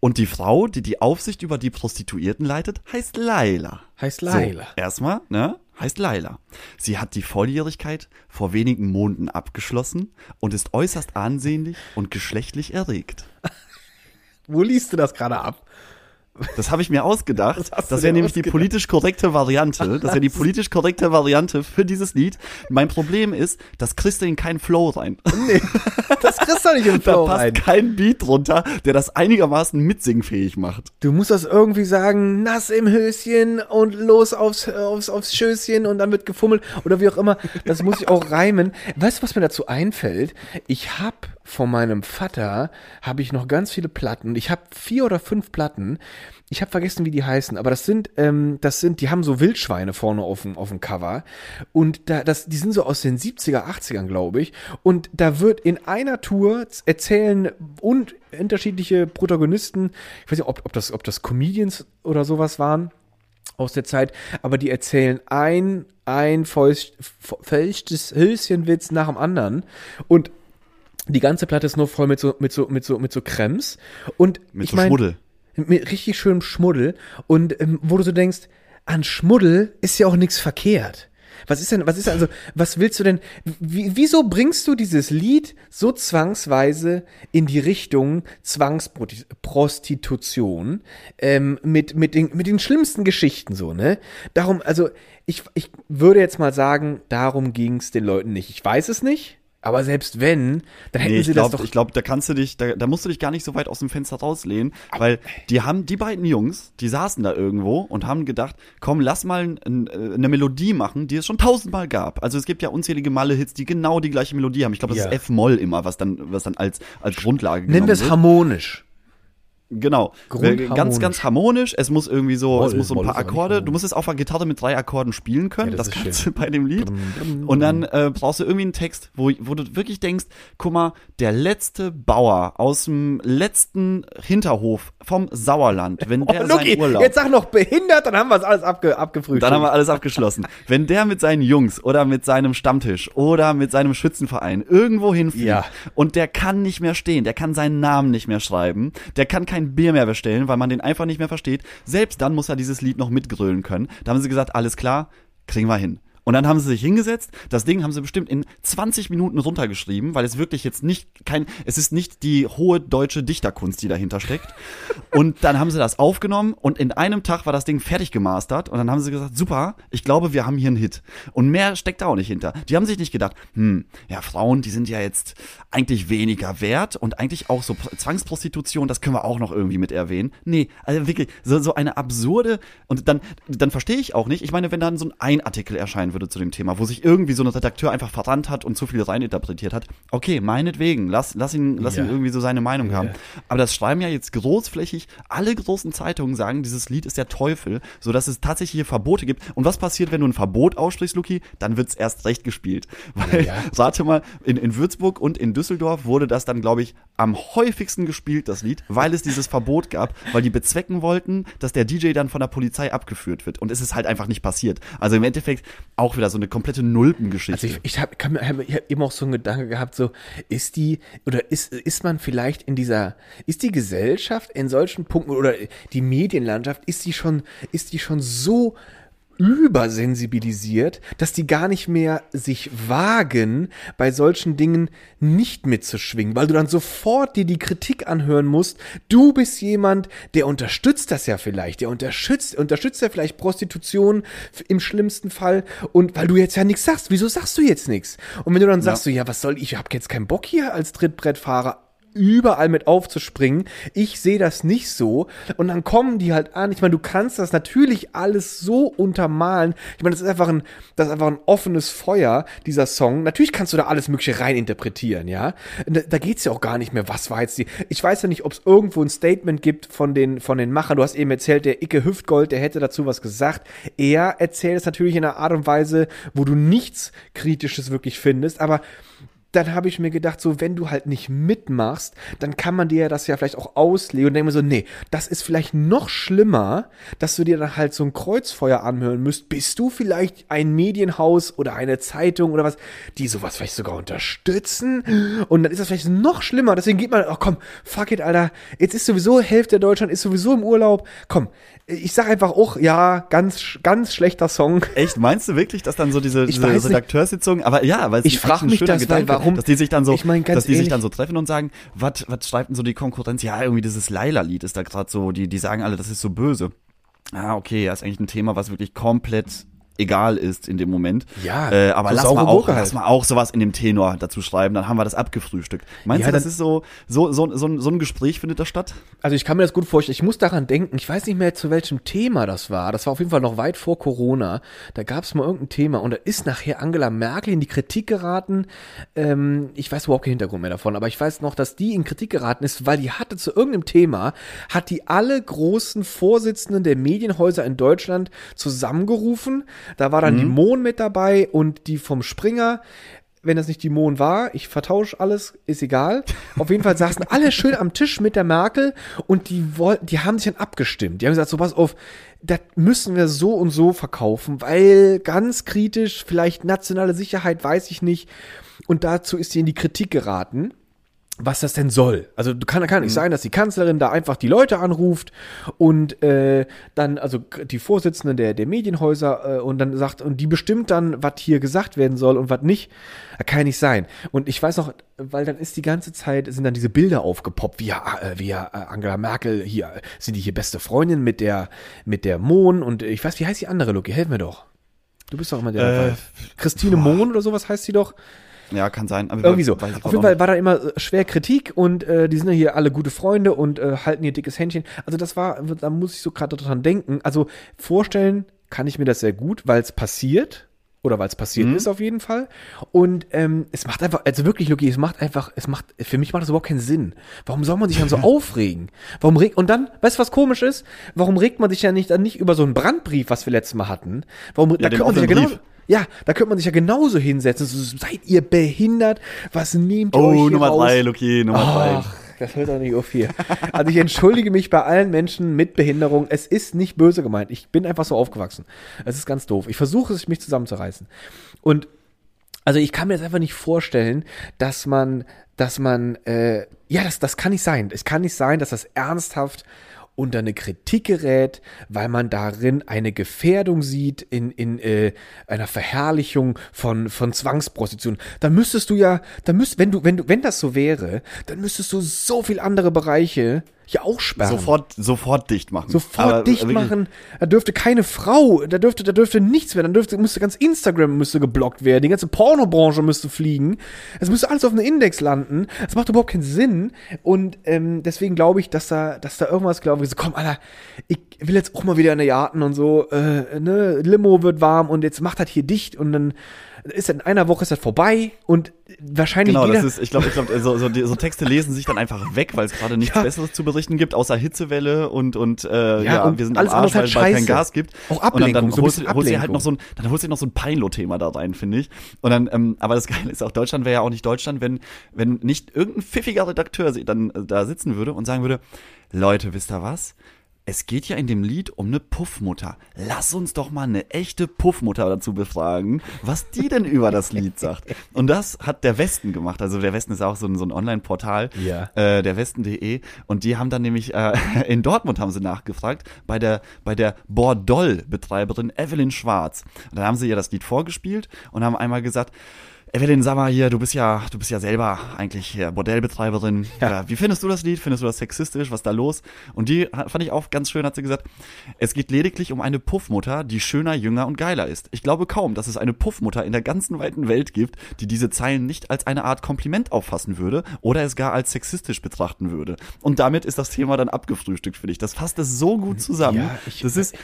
Und die Frau, die die Aufsicht über die Prostituierten leitet, heißt Laila. Heißt Laila. So, erstmal, ne? Heißt Laila. Sie hat die Volljährigkeit vor wenigen Monaten abgeschlossen und ist äußerst ansehnlich und geschlechtlich erregt. *laughs* Wo liest du das gerade ab? Das habe ich mir ausgedacht. Das du wäre nämlich die ausgedacht? politisch korrekte Variante. Das wäre die politisch korrekte Variante für dieses Lied. Mein Problem ist, das kriegst du in keinen Flow rein. Nee, das kriegst du nicht im *laughs* Da Flow passt rein. kein Beat drunter, der das einigermaßen mitsingfähig macht. Du musst das irgendwie sagen, nass im Höschen und los aufs, aufs, aufs Schößchen und dann wird gefummelt oder wie auch immer. Das muss ich auch reimen. Weißt du, was mir dazu einfällt? Ich hab von meinem Vater habe ich noch ganz viele Platten. Ich habe vier oder fünf Platten. Ich habe vergessen, wie die heißen, aber das sind, ähm, das sind, die haben so Wildschweine vorne auf dem, auf dem Cover. Und da, das, die sind so aus den 70er, 80ern, glaube ich. Und da wird in einer Tour erzählen und unterschiedliche Protagonisten, ich weiß nicht, ob, ob, das, ob das Comedians oder sowas waren aus der Zeit, aber die erzählen ein, ein feuchtes Hölzchenwitz nach dem anderen. Und die ganze Platte ist nur voll mit so, mit so, mit so, mit so Cremes. Und Mit ich so mein, Schmuddel. Mit richtig schönem Schmuddel. Und ähm, wo du so denkst, an Schmuddel ist ja auch nichts verkehrt. Was ist denn, was ist also, was willst du denn, wie, wieso bringst du dieses Lied so zwangsweise in die Richtung Zwangsprostitution, ähm, mit, mit den, mit den schlimmsten Geschichten so, ne? Darum, also, ich, ich würde jetzt mal sagen, darum ging es den Leuten nicht. Ich weiß es nicht. Aber selbst wenn, dann hätten Nee, sie glaube, das doch. ich glaub, da kannst du dich, da, da musst du dich gar nicht so weit aus dem Fenster rauslehnen, weil die haben, die beiden Jungs, die saßen da irgendwo und haben gedacht, komm, lass mal ein, ein, eine Melodie machen, die es schon tausendmal gab. Also es gibt ja unzählige Malle-Hits, die genau die gleiche Melodie haben. Ich glaube, das Ja. ist F-Moll immer, was dann, was dann als, als Grundlage Nennen genommen wir es harmonisch. Genau. Ganz, ganz harmonisch. Es muss irgendwie so, Moll, es muss so ein Moll paar Akkorde. Du musst es auf der Gitarre mit drei Akkorden spielen können. Ja, das das kannst schön. du *laughs* bei dem Lied. Und dann äh, brauchst du irgendwie einen Text, wo, wo du wirklich denkst, guck mal, der letzte Bauer aus dem letzten Hinterhof vom Sauerland, wenn der oh, Luki, seinen Urlaub jetzt sag noch behindert, dann haben wir es alles abge, abgefrühstückt. dann haben wir alles abgeschlossen. *laughs* Wenn der mit seinen Jungs oder mit seinem Stammtisch oder mit seinem Schützenverein irgendwo hinfliegt Ja. und der kann nicht mehr stehen, der kann seinen Namen nicht mehr schreiben, der kann kein Bier mehr bestellen, weil man den einfach nicht mehr versteht, selbst dann muss er dieses Lied noch mitgrölen können. Da haben sie gesagt, alles klar, kriegen wir hin. Und dann haben sie sich hingesetzt. Das Ding haben sie bestimmt in 20 Minuten runtergeschrieben, weil es wirklich jetzt nicht kein, es ist nicht die hohe deutsche Dichterkunst, die dahinter steckt. Und dann haben sie das aufgenommen und in einem Tag war das Ding fertig gemastert und dann haben sie gesagt, super, ich glaube, wir haben hier einen Hit. Und mehr steckt da auch nicht hinter. Die haben sich nicht gedacht, hm, ja, Frauen, die sind ja jetzt eigentlich weniger wert und eigentlich auch so Zwangsprostitution, das können wir auch noch irgendwie mit erwähnen. Nee, also wirklich, so, so eine absurde, und dann, dann verstehe ich auch nicht, ich meine, wenn dann so ein Artikel erscheinen würde zu dem Thema, wo sich irgendwie so ein Redakteur einfach verrannt hat und zu viel reininterpretiert hat, okay, meinetwegen, lass, lass ihn, lass Ja. ihn irgendwie so seine Meinung haben. Ja. Aber das schreiben ja jetzt großflächig, alle großen Zeitungen sagen, dieses Lied ist der Teufel, so dass es tatsächlich hier Verbote gibt. Und was passiert, wenn du ein Verbot aussprichst, Luki? Dann wird's erst recht gespielt. *laughs* Weil, Ja. warte mal, in, in Würzburg und in Düsseldorf wurde das dann, glaube ich, am häufigsten gespielt, das Lied, weil es dieses Verbot gab, weil die bezwecken wollten, dass der DJ dann von der Polizei abgeführt wird. Und es ist halt einfach nicht passiert. Also im Endeffekt auch wieder so eine komplette Nulpengeschichte. Also ich, ich habe hab, hab eben auch so einen Gedanke gehabt, so ist die oder ist ist man vielleicht in dieser ist die Gesellschaft in solchen Punkten oder die Medienlandschaft ist die schon ist die schon so übersensibilisiert, dass die gar nicht mehr sich wagen, bei solchen Dingen nicht mitzuschwingen, weil du dann sofort dir die Kritik anhören musst. Du bist jemand, der unterstützt das ja vielleicht, der unterstützt, unterstützt ja vielleicht Prostitution im schlimmsten Fall und weil du jetzt ja nichts sagst, wieso sagst du jetzt nichts? Und wenn du dann sagst, so, ja, was soll ich, ich habe jetzt keinen Bock hier als Trittbrettfahrer überall mit aufzuspringen. Ich sehe das nicht so. Und dann kommen die halt an. Ich meine, du kannst das natürlich alles so untermalen. Ich meine, das ist einfach ein, das ist einfach ein offenes Feuer, dieser Song. Natürlich kannst du da alles Mögliche reininterpretieren, ja. Da, da geht's ja auch gar nicht mehr, was war jetzt die. Ich weiß ja nicht, ob es irgendwo ein Statement gibt von den, von den Machern. Du hast eben erzählt, der Icke Hüftgold, der hätte dazu was gesagt. Er erzählt es natürlich in einer Art und Weise, wo du nichts Kritisches wirklich findest, aber dann habe ich mir gedacht, so, wenn du halt nicht mitmachst, dann kann man dir ja das ja vielleicht auch auslegen und denke mir so, nee, das ist vielleicht noch schlimmer, dass du dir dann halt so ein Kreuzfeuer anhören müsst. Bist du vielleicht ein Medienhaus oder eine Zeitung oder was, die sowas vielleicht sogar unterstützen? Und dann ist das vielleicht noch schlimmer. Deswegen geht man, oh komm, fuck it, Alter. Jetzt ist sowieso Hälfte Deutschland ist sowieso im Urlaub. Komm, ich sag einfach auch, ja, ganz, ganz schlechter Song. Echt, meinst du wirklich, dass dann so diese, diese. Redakteurssitzung, aber ja, weil es Ich ist frag echt ein mich das, weil Gedanke, warum- dass die sich dann so, Ich mein, dass die sich ehrlich- dann so treffen und sagen, was, was schreibt denn so die Konkurrenz? Ja, irgendwie dieses Laila-Lied ist da gerade so, die, die sagen alle, das ist so böse. Ah, okay, ja, ist eigentlich ein Thema, was wirklich komplett egal ist in dem Moment. Ja, äh, aber so lass mal, auch, halt. lass mal auch sowas in dem Tenor dazu schreiben, dann haben wir das abgefrühstückt. Meinst Ja, du, das ist so, so, so, so, ein- so ein Gespräch findet das statt? Also ich kann mir das gut vorstellen. Ich muss daran denken, ich weiß nicht mehr, zu welchem Thema das war. Das war auf jeden Fall noch weit vor Corona. Da gab es mal irgendein Thema und da ist nachher Angela Merkel in die Kritik geraten. Ähm, ich weiß überhaupt keinen Hintergrund mehr davon, aber ich weiß noch, dass die in Kritik geraten ist, weil die hatte zu irgendeinem Thema, hat die alle großen Vorsitzenden der Medienhäuser in Deutschland zusammengerufen. Da war dann die Mohn mit dabei und die vom Springer wenn das nicht die Mohn war, ich vertausche alles, ist egal. Auf jeden Fall saßen alle schön am Tisch mit der Merkel und die wollten, die haben sich dann abgestimmt. Die haben gesagt, so pass auf, das müssen wir so und so verkaufen, weil ganz kritisch, vielleicht nationale Sicherheit, weiß ich nicht. Und dazu ist sie in die Kritik geraten was das denn soll. Also kann, kann nicht sein, dass die Kanzlerin da einfach die Leute anruft und äh, dann, also die Vorsitzende der, der Medienhäuser äh, und dann sagt, und die bestimmt dann, was hier gesagt werden soll und was nicht. Kann nicht sein. Und ich weiß noch, weil dann ist die ganze Zeit, sind dann diese Bilder aufgepoppt, wie, ja, äh, wie äh, Angela Merkel, hier, äh, sind die hier beste Freundin mit der, mit der Mohn und äh, ich weiß, wie heißt die andere, Lucky? Helf mir doch. Du bist doch immer der Äh. Christine Mohn oder sowas heißt sie doch. Ja, kann sein. Aber Irgendwie so. Auf jeden Fall war da immer äh, schwer Kritik und äh, die sind ja hier alle gute Freunde und äh, halten ihr dickes Händchen. Also das war, da muss ich so gerade dran denken. Also vorstellen kann ich mir das sehr gut, weil es passiert oder weil es passiert Mhm. ist auf jeden Fall. Und ähm, es macht einfach, also wirklich, Luki, es macht einfach, es macht, für mich macht das überhaupt keinen Sinn. Warum soll man sich dann so *laughs* aufregen? Warum regt, und dann, weißt du, was komisch ist? Warum regt man sich ja nicht dann nicht über so einen Brandbrief, was wir letztes Mal hatten? Warum, da den könnte man sich ja genau, ja, da könnte man sich ja genauso hinsetzen. So, seid ihr behindert? Was nehmt ihr euch Oh, hier Nummer raus? drei, Luki, Nummer drei. Ach, das hört doch nicht auf hier. Also ich entschuldige mich bei allen Menschen mit Behinderung. Es ist nicht böse gemeint. Ich bin einfach so aufgewachsen. Es ist ganz doof. Ich versuche es, mich zusammenzureißen. Und also ich kann mir das einfach nicht vorstellen, dass man, dass man, äh, ja, das, das kann nicht sein. Es kann nicht sein, dass das ernsthaft unter eine Kritik gerät, weil man darin eine Gefährdung sieht in, in äh, einer Verherrlichung von, von Zwangsprostitution. Dann müsstest du ja, dann müsst, wenn du, wenn du, wenn das so wäre, dann müsstest du so viel andere Bereiche ja auch sperren. Sofort, sofort dicht machen. Sofort Aber dicht machen. Da dürfte keine Frau, da dürfte, da dürfte nichts mehr. Dann dürfte, müsste ganz Instagram müsste geblockt werden. Die ganze Pornobranche müsste fliegen. Es müsste alles auf einem Index landen. Das macht überhaupt keinen Sinn. Und ähm, deswegen glaube ich, dass da, dass da irgendwas, glaube ich, so, komm, Alter, ich will jetzt auch mal wieder in der Jarten und so, äh, ne, Limo wird warm und jetzt macht das hier dicht und dann ist in einer Woche ist das vorbei und wahrscheinlich Genau, jeder, das ist, ich glaube, ich glaub, so, so, so Texte lesen sich dann einfach weg, weil es gerade nichts Ja. Besseres zu berichten gibt, außer Hitzewelle und, und äh, ja, und wir sind alles am Arsch, ist weil halt es kein scheiße. Gas gibt. Auch und dann, Ablenkung, dann so holst, bisschen holst du halt Ablenkung. noch so ein, dann holst du noch so ein Peinlo-Thema da rein, finde ich. Und dann, ähm, aber das Geile ist auch, Deutschland wäre ja auch nicht Deutschland, wenn, wenn nicht irgendein pfiffiger Redakteur dann äh, da sitzen würde und sagen würde, Leute, wisst ihr was? Es geht ja in dem Lied um eine Puffmutter. Lass uns doch mal eine echte Puffmutter dazu befragen, was die denn über das Lied sagt. Und das hat der Westen gemacht. Also der Westen ist auch so ein, so ein Online-Portal, Ja. äh, der Westen.de. Und die haben dann nämlich, äh, *laughs* in Dortmund haben sie nachgefragt, bei der, bei der Bordoll-Betreiberin Evelyn Schwarz. Und dann haben sie ihr das Lied vorgespielt und haben einmal gesagt, Evelyn, sag mal hier, du bist ja, du bist ja selber eigentlich hier Bordellbetreiberin. Ja. Ja. Wie findest du das Lied? Findest du das sexistisch? Was ist da los? Und die ha- fand ich auch ganz schön, hat sie gesagt, es geht lediglich um eine Puffmutter, die schöner, jünger und geiler ist. Ich glaube kaum, dass es eine Puffmutter in der ganzen weiten Welt gibt, die diese Zeilen nicht als eine Art Kompliment auffassen würde oder es gar als sexistisch betrachten würde. Und damit ist das Thema dann abgefrühstückt für dich. Das fasst es so gut zusammen. Ja, ich- das ist,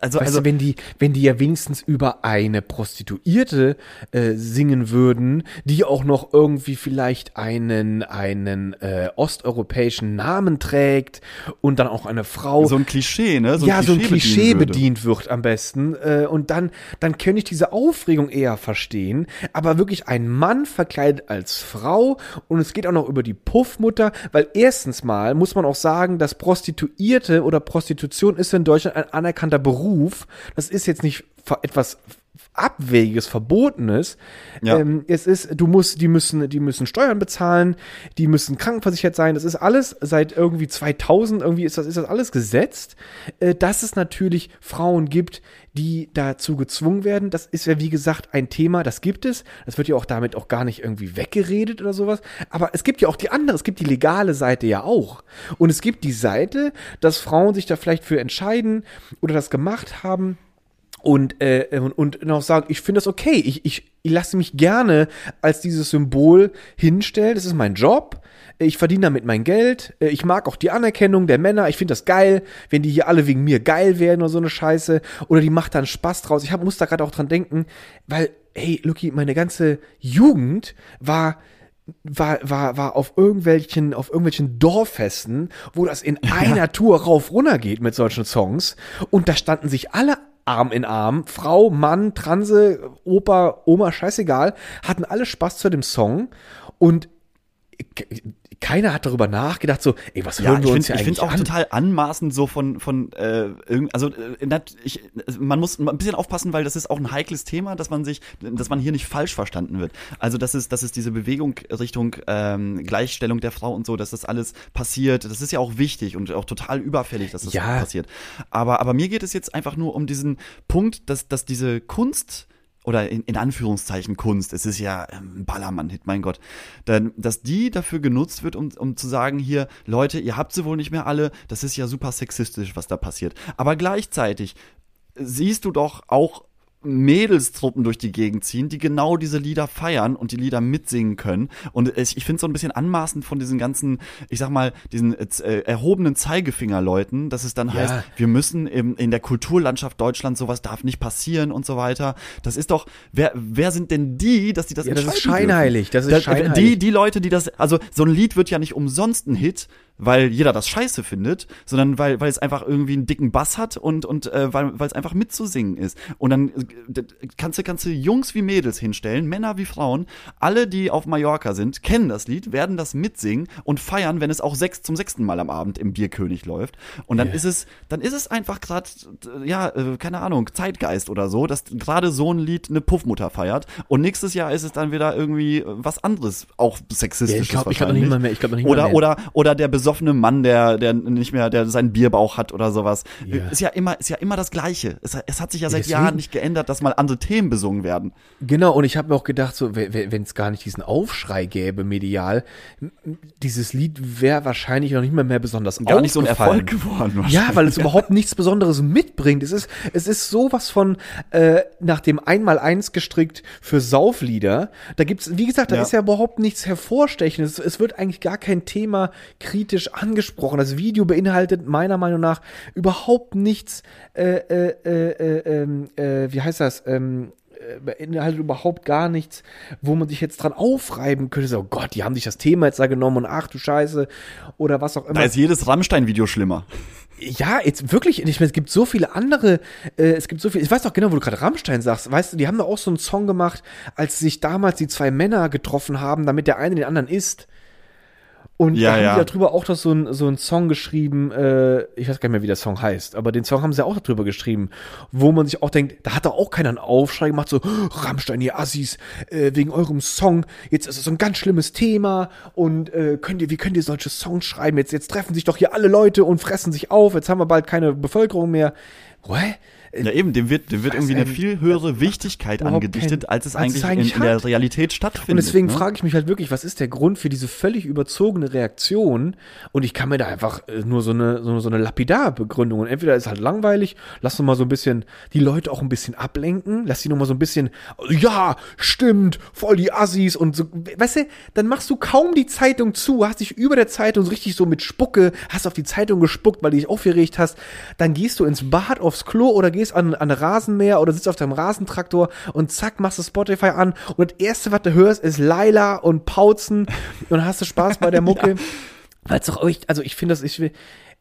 also, Weißt also, du, wenn die, wenn die ja wenigstens über eine Prostituierte äh, singen würden, die auch noch irgendwie vielleicht einen, einen äh, osteuropäischen Namen trägt und dann auch eine Frau. so ein Klischee, ne? ja, so ein Klischee bedient wird am besten. Äh, und dann, dann könnte ich diese Aufregung eher verstehen. Aber wirklich ein Mann verkleidet als Frau und es geht auch noch über die Puffmutter, weil erstens mal muss man auch sagen, dass Prostituierte oder Prostitution ist in Deutschland ein anerkannter Beruf. Das ist jetzt nicht etwas abwegiges, verbotenes. Ja. Ähm, es ist, du musst, die müssen, die müssen Steuern bezahlen, die müssen krankenversichert sein. Das ist alles seit irgendwie 2000 irgendwie ist das, ist das alles gesetzt. Äh, dass es natürlich Frauen gibt, die dazu gezwungen werden. Das ist ja wie gesagt ein Thema, das gibt es. Das wird ja auch damit auch gar nicht irgendwie weggeredet oder sowas. Aber es gibt ja auch die andere, es gibt die legale Seite ja auch. Und es gibt die Seite, dass Frauen sich da vielleicht für entscheiden oder das gemacht haben und, äh, und, und noch sagen, ich finde das okay, ich, ich, ich lasse mich gerne als dieses Symbol hinstellen, das ist mein Job, ich verdiene damit mein Geld, äh, ich mag auch die Anerkennung der Männer, ich finde das geil, wenn die hier alle wegen mir geil werden oder so eine Scheiße, oder die macht dann Spaß draus. Ich hab, muss da gerade auch dran denken, weil, hey, Lucky, meine ganze Jugend war war, war, war auf irgendwelchen, auf irgendwelchen Dorffesten, wo das in einer Tour rauf runter geht mit solchen Songs. Und da standen sich alle Arm in Arm, Frau, Mann, Transe, Opa, Oma, scheißegal, hatten alle Spaß zu dem Song. Und keiner hat darüber nachgedacht, so, ey, was hören ja, wir uns find, hier ich eigentlich auch an? total anmaßend so von von äh, also äh, ich, man muss ein bisschen aufpassen, weil das ist auch ein heikles Thema, dass man sich, dass man hier nicht falsch verstanden wird. Also das ist das ist diese Bewegung Richtung ähm, Gleichstellung der Frau und so, dass das alles passiert. Das ist ja auch wichtig und auch total überfällig, dass das Ja. passiert. Aber aber mir geht es jetzt einfach nur um diesen Punkt, dass dass diese Kunst oder in, in Anführungszeichen Kunst, es ist ja ähm, ein Ballermann-Hit, mein Gott, dann, dass die dafür genutzt wird, um, um zu sagen, hier, Leute, ihr habt sie wohl nicht mehr alle, das ist ja super sexistisch, was da passiert. Aber gleichzeitig siehst du doch auch Mädelstruppen durch die Gegend ziehen, die genau diese Lieder feiern und die Lieder mitsingen können. Und ich, ich finde es so ein bisschen anmaßend von diesen ganzen, ich sag mal, diesen äh, erhobenen Zeigefingerleuten, dass es dann Ja. heißt, wir müssen im, in der Kulturlandschaft Deutschlands sowas darf nicht passieren und so weiter. Das ist doch, wer, wer sind denn die, dass die das Ja, das ist entscheiden scheinheilig, das ist dürfen? scheinheilig. Die, die Leute, die das, also so ein Lied wird ja nicht umsonst ein Hit, weil jeder das scheiße findet, sondern weil, weil es einfach irgendwie einen dicken Bass hat und, und äh, weil, weil es einfach mitzusingen ist. Und dann äh, kannst du, kannst du Jungs wie Mädels hinstellen, Männer wie Frauen, alle, die auf Mallorca sind, kennen das Lied, werden das mitsingen und feiern, wenn es auch sechs, zum sechsten Mal am Abend im Bierkönig läuft. Und dann Ja. ist es, dann ist es einfach gerade, ja, äh, keine Ahnung, Zeitgeist oder so, dass gerade so ein Lied eine Puffmutter feiert. Und nächstes Jahr ist es dann wieder irgendwie äh, was anderes, auch sexistisches Ja, ich glaube ich glaub noch wahrscheinlich. nicht mal mehr, ich glaube noch nicht Oder, mehr. oder, oder der besoffene Mann, der, der nicht mehr, der seinen Bierbauch hat oder sowas. Ja. Ist ja immer, ist ja immer das Gleiche. Es, es hat sich ja seit deswegen- Jahren nicht geändert, dass mal andere Themen besungen werden. Genau, und ich habe mir auch gedacht, so, wenn es gar nicht diesen Aufschrei gäbe, medial, dieses Lied wäre wahrscheinlich noch nicht mal mehr besonders Gar nicht so ein. Erfolg geworden. Ja, weil es überhaupt nichts Besonderes mitbringt. Es ist, es ist sowas von äh, nach dem Einmal-Eins gestrickt für Sauflieder. Da gibt's, wie gesagt, da Ja. ist ja überhaupt nichts hervorstechendes. Es, es wird eigentlich gar kein Thema kritisch angesprochen. Das Video beinhaltet meiner Meinung nach überhaupt nichts, äh, äh, äh, äh, ähm, äh, wie heißt das, ähm, äh, beinhaltet überhaupt gar nichts, wo man sich jetzt dran aufreiben könnte. So, oh Gott, die haben sich das Thema jetzt da genommen und ach du Scheiße oder was auch immer. Da ist jedes Rammstein-Video schlimmer. Ja, jetzt wirklich, ich meine, es gibt so viele andere, äh, es gibt so viel, ich weiß doch genau, wo du gerade Rammstein sagst, weißt du, die haben da auch so einen Song gemacht, als sich damals die zwei Männer getroffen haben, damit der eine den anderen isst. Und Ja, da haben ja. die darüber auch noch so, ein, so einen Song geschrieben, äh, ich weiß gar nicht mehr, wie der Song heißt, aber den Song haben sie auch darüber geschrieben, wo man sich auch denkt, da hat doch auch keiner einen Aufschrei gemacht, so, "Oh, Rammstein, ihr Assis, äh, wegen eurem Song, jetzt ist es so ein ganz schlimmes Thema und äh, könnt ihr, wie könnt ihr solche Songs schreiben? Jetzt, jetzt treffen sich doch hier alle Leute und fressen sich auf, jetzt haben wir bald keine Bevölkerung mehr. Hä? Ja, eben, dem wird, dem wird irgendwie eine ein- viel höhere Wichtigkeit angedichtet, als es eigentlich, eigentlich in, in der. Realität stattfindet. Und deswegen ne? frage ich mich halt wirklich, was ist der Grund für diese völlig überzogene Reaktion? Und ich kann mir da einfach äh, nur so eine, so, so eine Lapidar-Begründung. Und entweder ist halt langweilig, lass doch mal so ein bisschen die Leute auch ein bisschen ablenken, lass sie noch mal so ein bisschen, ja, stimmt, voll die Assis und so, weißt du, dann machst du kaum die Zeitung zu, hast dich über der Zeitung so richtig so mit Spucke, hast auf die Zeitung gespuckt, weil du dich aufgeregt hast, dann gehst du ins Bad, aufs Klo oder gehst an, an Rasenmäher oder sitzt auf deinem Rasentraktor und zack, machst du Spotify an und das erste, was du hörst, ist Laila und Pauzen *laughs* und hast du Spaß bei der Mucke. Weil es doch echt, also ich finde das, ich will,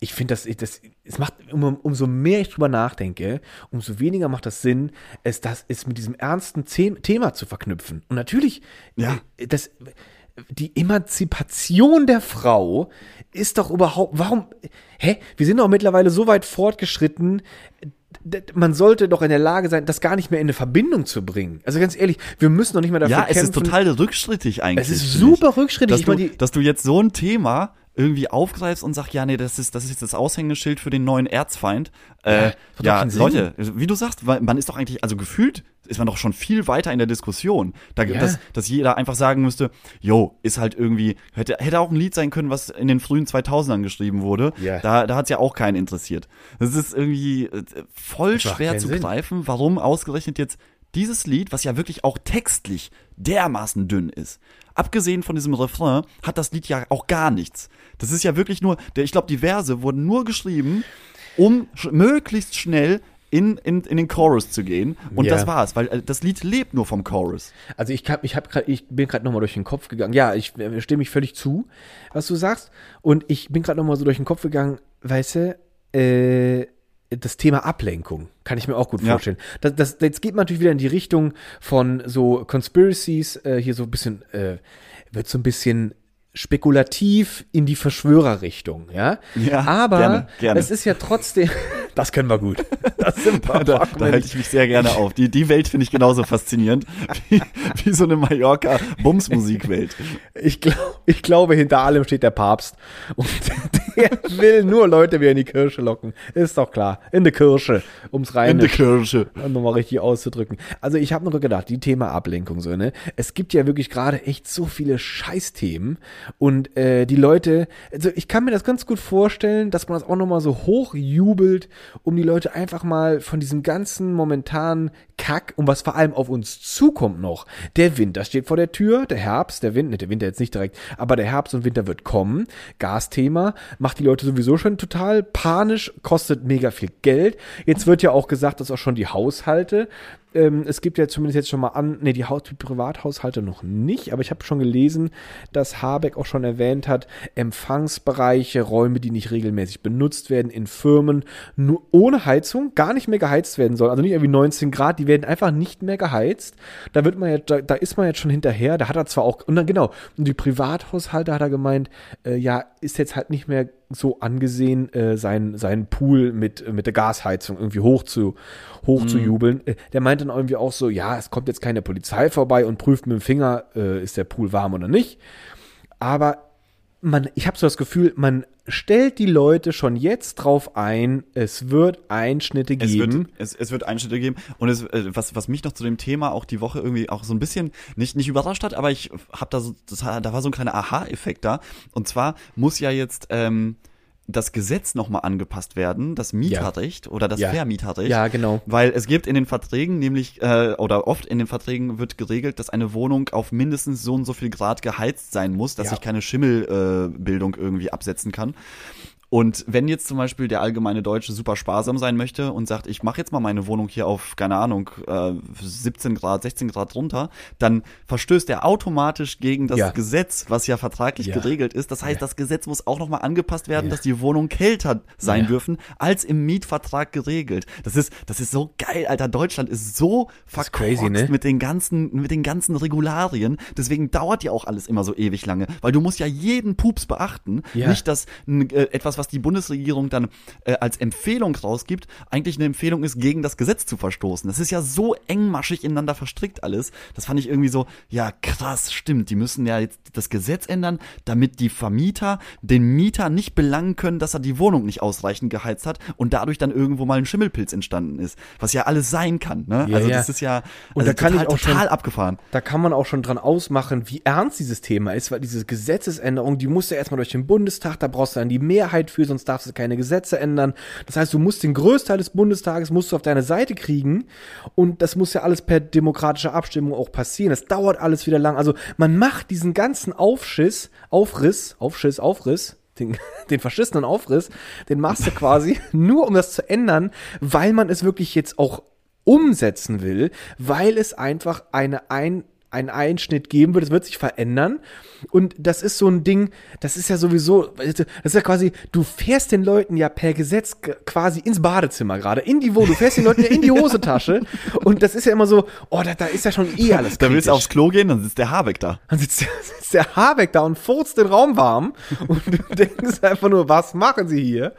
ich finde das, ich- das, es macht, um, umso mehr ich drüber nachdenke, umso weniger macht das Sinn, es das ist mit diesem ernsten The Thema zu verknüpfen. Und natürlich, Ja. äh, das, die Emanzipation der Frau ist doch überhaupt, warum, hä? Wir sind doch mittlerweile so weit fortgeschritten, man sollte doch in der Lage sein, das gar nicht mehr in eine Verbindung zu bringen. Also ganz ehrlich, wir müssen doch nicht mehr dafür Ja, kämpfen. es ist total rückschrittig eigentlich. Es ist super rückschrittig. Dass, Ich du, meine, dass du jetzt so ein Thema irgendwie aufgreifst und sagst, ja, nee, das ist, das ist jetzt das Aushängeschild für den neuen Erzfeind. Ja, Äh, ja, Sinn. Leute, wie du sagst, man ist doch eigentlich, also gefühlt ist man doch schon viel weiter in der Diskussion. Da, Ja. dass, dass jeder einfach sagen müsste, jo, ist halt irgendwie, hätte, hätte auch ein Lied sein können, was in den frühen 2000ern geschrieben wurde. Ja. Da, da hat's ja auch keinen interessiert. Das ist irgendwie äh, voll schwer zu Sinn. greifen, warum ausgerechnet jetzt dieses Lied, was ja wirklich auch textlich dermaßen dünn ist. Abgesehen von diesem Refrain hat das Lied ja auch gar nichts. Das ist ja wirklich nur, der, ich glaube, die Verse wurden nur geschrieben, um sch möglichst schnell in, in, in den Chorus zu gehen. Und Ja. das war's, weil äh, das Lied lebt nur vom Chorus. Also ich, hab, ich, hab grad, ich bin gerade nochmal durch den Kopf gegangen. Ja, ich äh, stimme mich völlig zu, was du sagst. Und ich bin gerade nochmal so durch den Kopf gegangen, weißt du, äh, das Thema Ablenkung kann ich mir auch gut Ja. vorstellen. Das, das, jetzt geht man natürlich wieder in die Richtung von so Conspiracies, äh, hier so ein bisschen, äh, wird so ein bisschen spekulativ in die Verschwörerrichtung, ja. Ja, Aber gerne, gerne. es ist ja trotzdem, *laughs* das können wir gut. *laughs* Das sind wir Da, da halte ich mich sehr gerne auf. Die, die Welt finde ich genauso faszinierend *laughs* wie, wie so eine Mallorca-Bums-Musikwelt. Ich, glaub, ich glaube, hinter allem steht der Papst. Und der *laughs* will nur Leute wieder in die Kirche locken. Ist doch klar. In der Kirche. Ums rein In der Kirche. nochmal richtig auszudrücken. Also ich habe noch gedacht, die Thema Ablenkung so, ne? Es gibt ja wirklich gerade echt so viele Scheißthemen. Und äh, die Leute, also ich kann mir das ganz gut vorstellen, dass man das auch nochmal so hochjubelt, um die Leute einfach mal von diesem ganzen momentanen Kack und was vor allem auf uns zukommt noch. Der Winter steht vor der Tür, der Herbst, der Winter, ne, der Winter jetzt nicht direkt, aber der Herbst und Winter wird kommen. Gasthema macht die Leute sowieso schon total panisch, kostet mega viel Geld. Jetzt wird ja auch gesagt, dass auch schon die Haushalte ähm, es gibt ja zumindest jetzt schon mal an, nee, die, die Privathaushalte noch nicht, aber ich habe schon gelesen, dass Habeck auch schon erwähnt hat, Empfangsbereiche, Räume, die nicht regelmäßig benutzt werden in Firmen, nur ohne Heizung, gar nicht mehr geheizt werden sollen. Also nicht irgendwie 19 Grad, die werden einfach nicht mehr geheizt. Da wird man jetzt, da, da ist man jetzt schon hinterher. Da hat er zwar auch, und dann genau, und die Privathaushalte hat er gemeint, äh, ja, ist jetzt halt nicht mehr so angesehen, äh, seinen, seinen Pool mit, mit der Gasheizung irgendwie hoch zu, hoch zu jubeln. Äh, der meinte dann irgendwie auch so, ja, es kommt jetzt keine Polizei vorbei und prüft mit dem Finger, äh, ist der Pool warm oder nicht. Aber man, ich habe so das Gefühl, man stellt die Leute schon jetzt drauf ein, es wird Einschnitte Es geben. wird, es, es wird Einschnitte geben. Und es, äh, was, was mich noch zu dem Thema auch die Woche irgendwie auch so ein bisschen nicht, nicht überrascht hat, aber ich habe da so, das, da war so ein kleiner Aha-Effekt da. Und zwar muss ja jetzt ähm, das Gesetz nochmal angepasst werden, das Mieterrecht oder das Ja. Vermieterrecht. Ja, genau. Weil es gibt in den Verträgen nämlich, äh, oder oft in den Verträgen wird geregelt, dass eine Wohnung auf mindestens so und so viel Grad geheizt sein muss, dass Ja. sich keine Schimmelbildung äh, irgendwie absetzen kann. Und wenn jetzt zum Beispiel der allgemeine Deutsche super sparsam sein möchte und sagt, ich mache jetzt mal meine Wohnung hier auf, keine Ahnung, äh, 17 Grad, 16 Grad runter, dann verstößt er automatisch gegen das Ja. Gesetz, was ja vertraglich Ja. geregelt ist. Das heißt, Ja. das Gesetz muss auch nochmal angepasst werden, dass die Wohnung kälter sein dürfen, als im Mietvertrag geregelt. Das ist, das ist so geil, Alter. Deutschland ist so verkorkst crazy, ne? mit den ganzen, mit den ganzen Regularien. Deswegen dauert ja auch alles immer so ewig lange, weil du musst ja jeden Pups beachten. Nicht, dass äh, etwas, was die Bundesregierung dann äh, als Empfehlung rausgibt, eigentlich eine Empfehlung ist, gegen das Gesetz zu verstoßen. Das ist ja so engmaschig ineinander verstrickt alles. Das fand ich irgendwie so, ja krass, stimmt. Die müssen ja jetzt das Gesetz ändern, damit die Vermieter den Mieter nicht belangen können, dass er die Wohnung nicht ausreichend geheizt hat und dadurch dann irgendwo mal ein Schimmelpilz entstanden ist. Was ja alles sein kann. Ne? Ja, also ja. das ist ja Und also da kann total, ich auch schon- total abgefahren. Da kann man auch schon dran ausmachen, wie ernst dieses Thema ist, weil diese Gesetzesänderung, die muss ja erstmal durch den Bundestag, da brauchst du dann die Mehrheit für, sonst darfst du keine Gesetze ändern. Das heißt, du musst den Großteil des Bundestages musst du auf deine Seite kriegen und das muss ja alles per demokratischer Abstimmung auch passieren. Das dauert alles wieder lang. Also man macht diesen ganzen Aufschiss, Aufriss, Aufschiss, Aufriss, den, *laughs* den verschissenen Aufriss, den machst du quasi *laughs* nur, um das zu ändern, weil man es wirklich jetzt auch umsetzen will, weil es einfach eine ein einen Einschnitt geben wird, es wird sich verändern und das ist so ein Ding, das ist ja sowieso, das ist ja quasi, du fährst den Leuten ja per Gesetz quasi ins Badezimmer gerade, in die Wohnung, du fährst den Leuten ja in die *laughs* Hosentasche und das ist ja immer so, oh, da, da ist ja schon eh alles Da willst du kritisch. aufs Klo gehen, dann sitzt der Habeck da. Dann sitzt der, *laughs* sitzt der Habeck da und furzt den Raum warm und du *laughs* denkst einfach nur, was machen sie hier?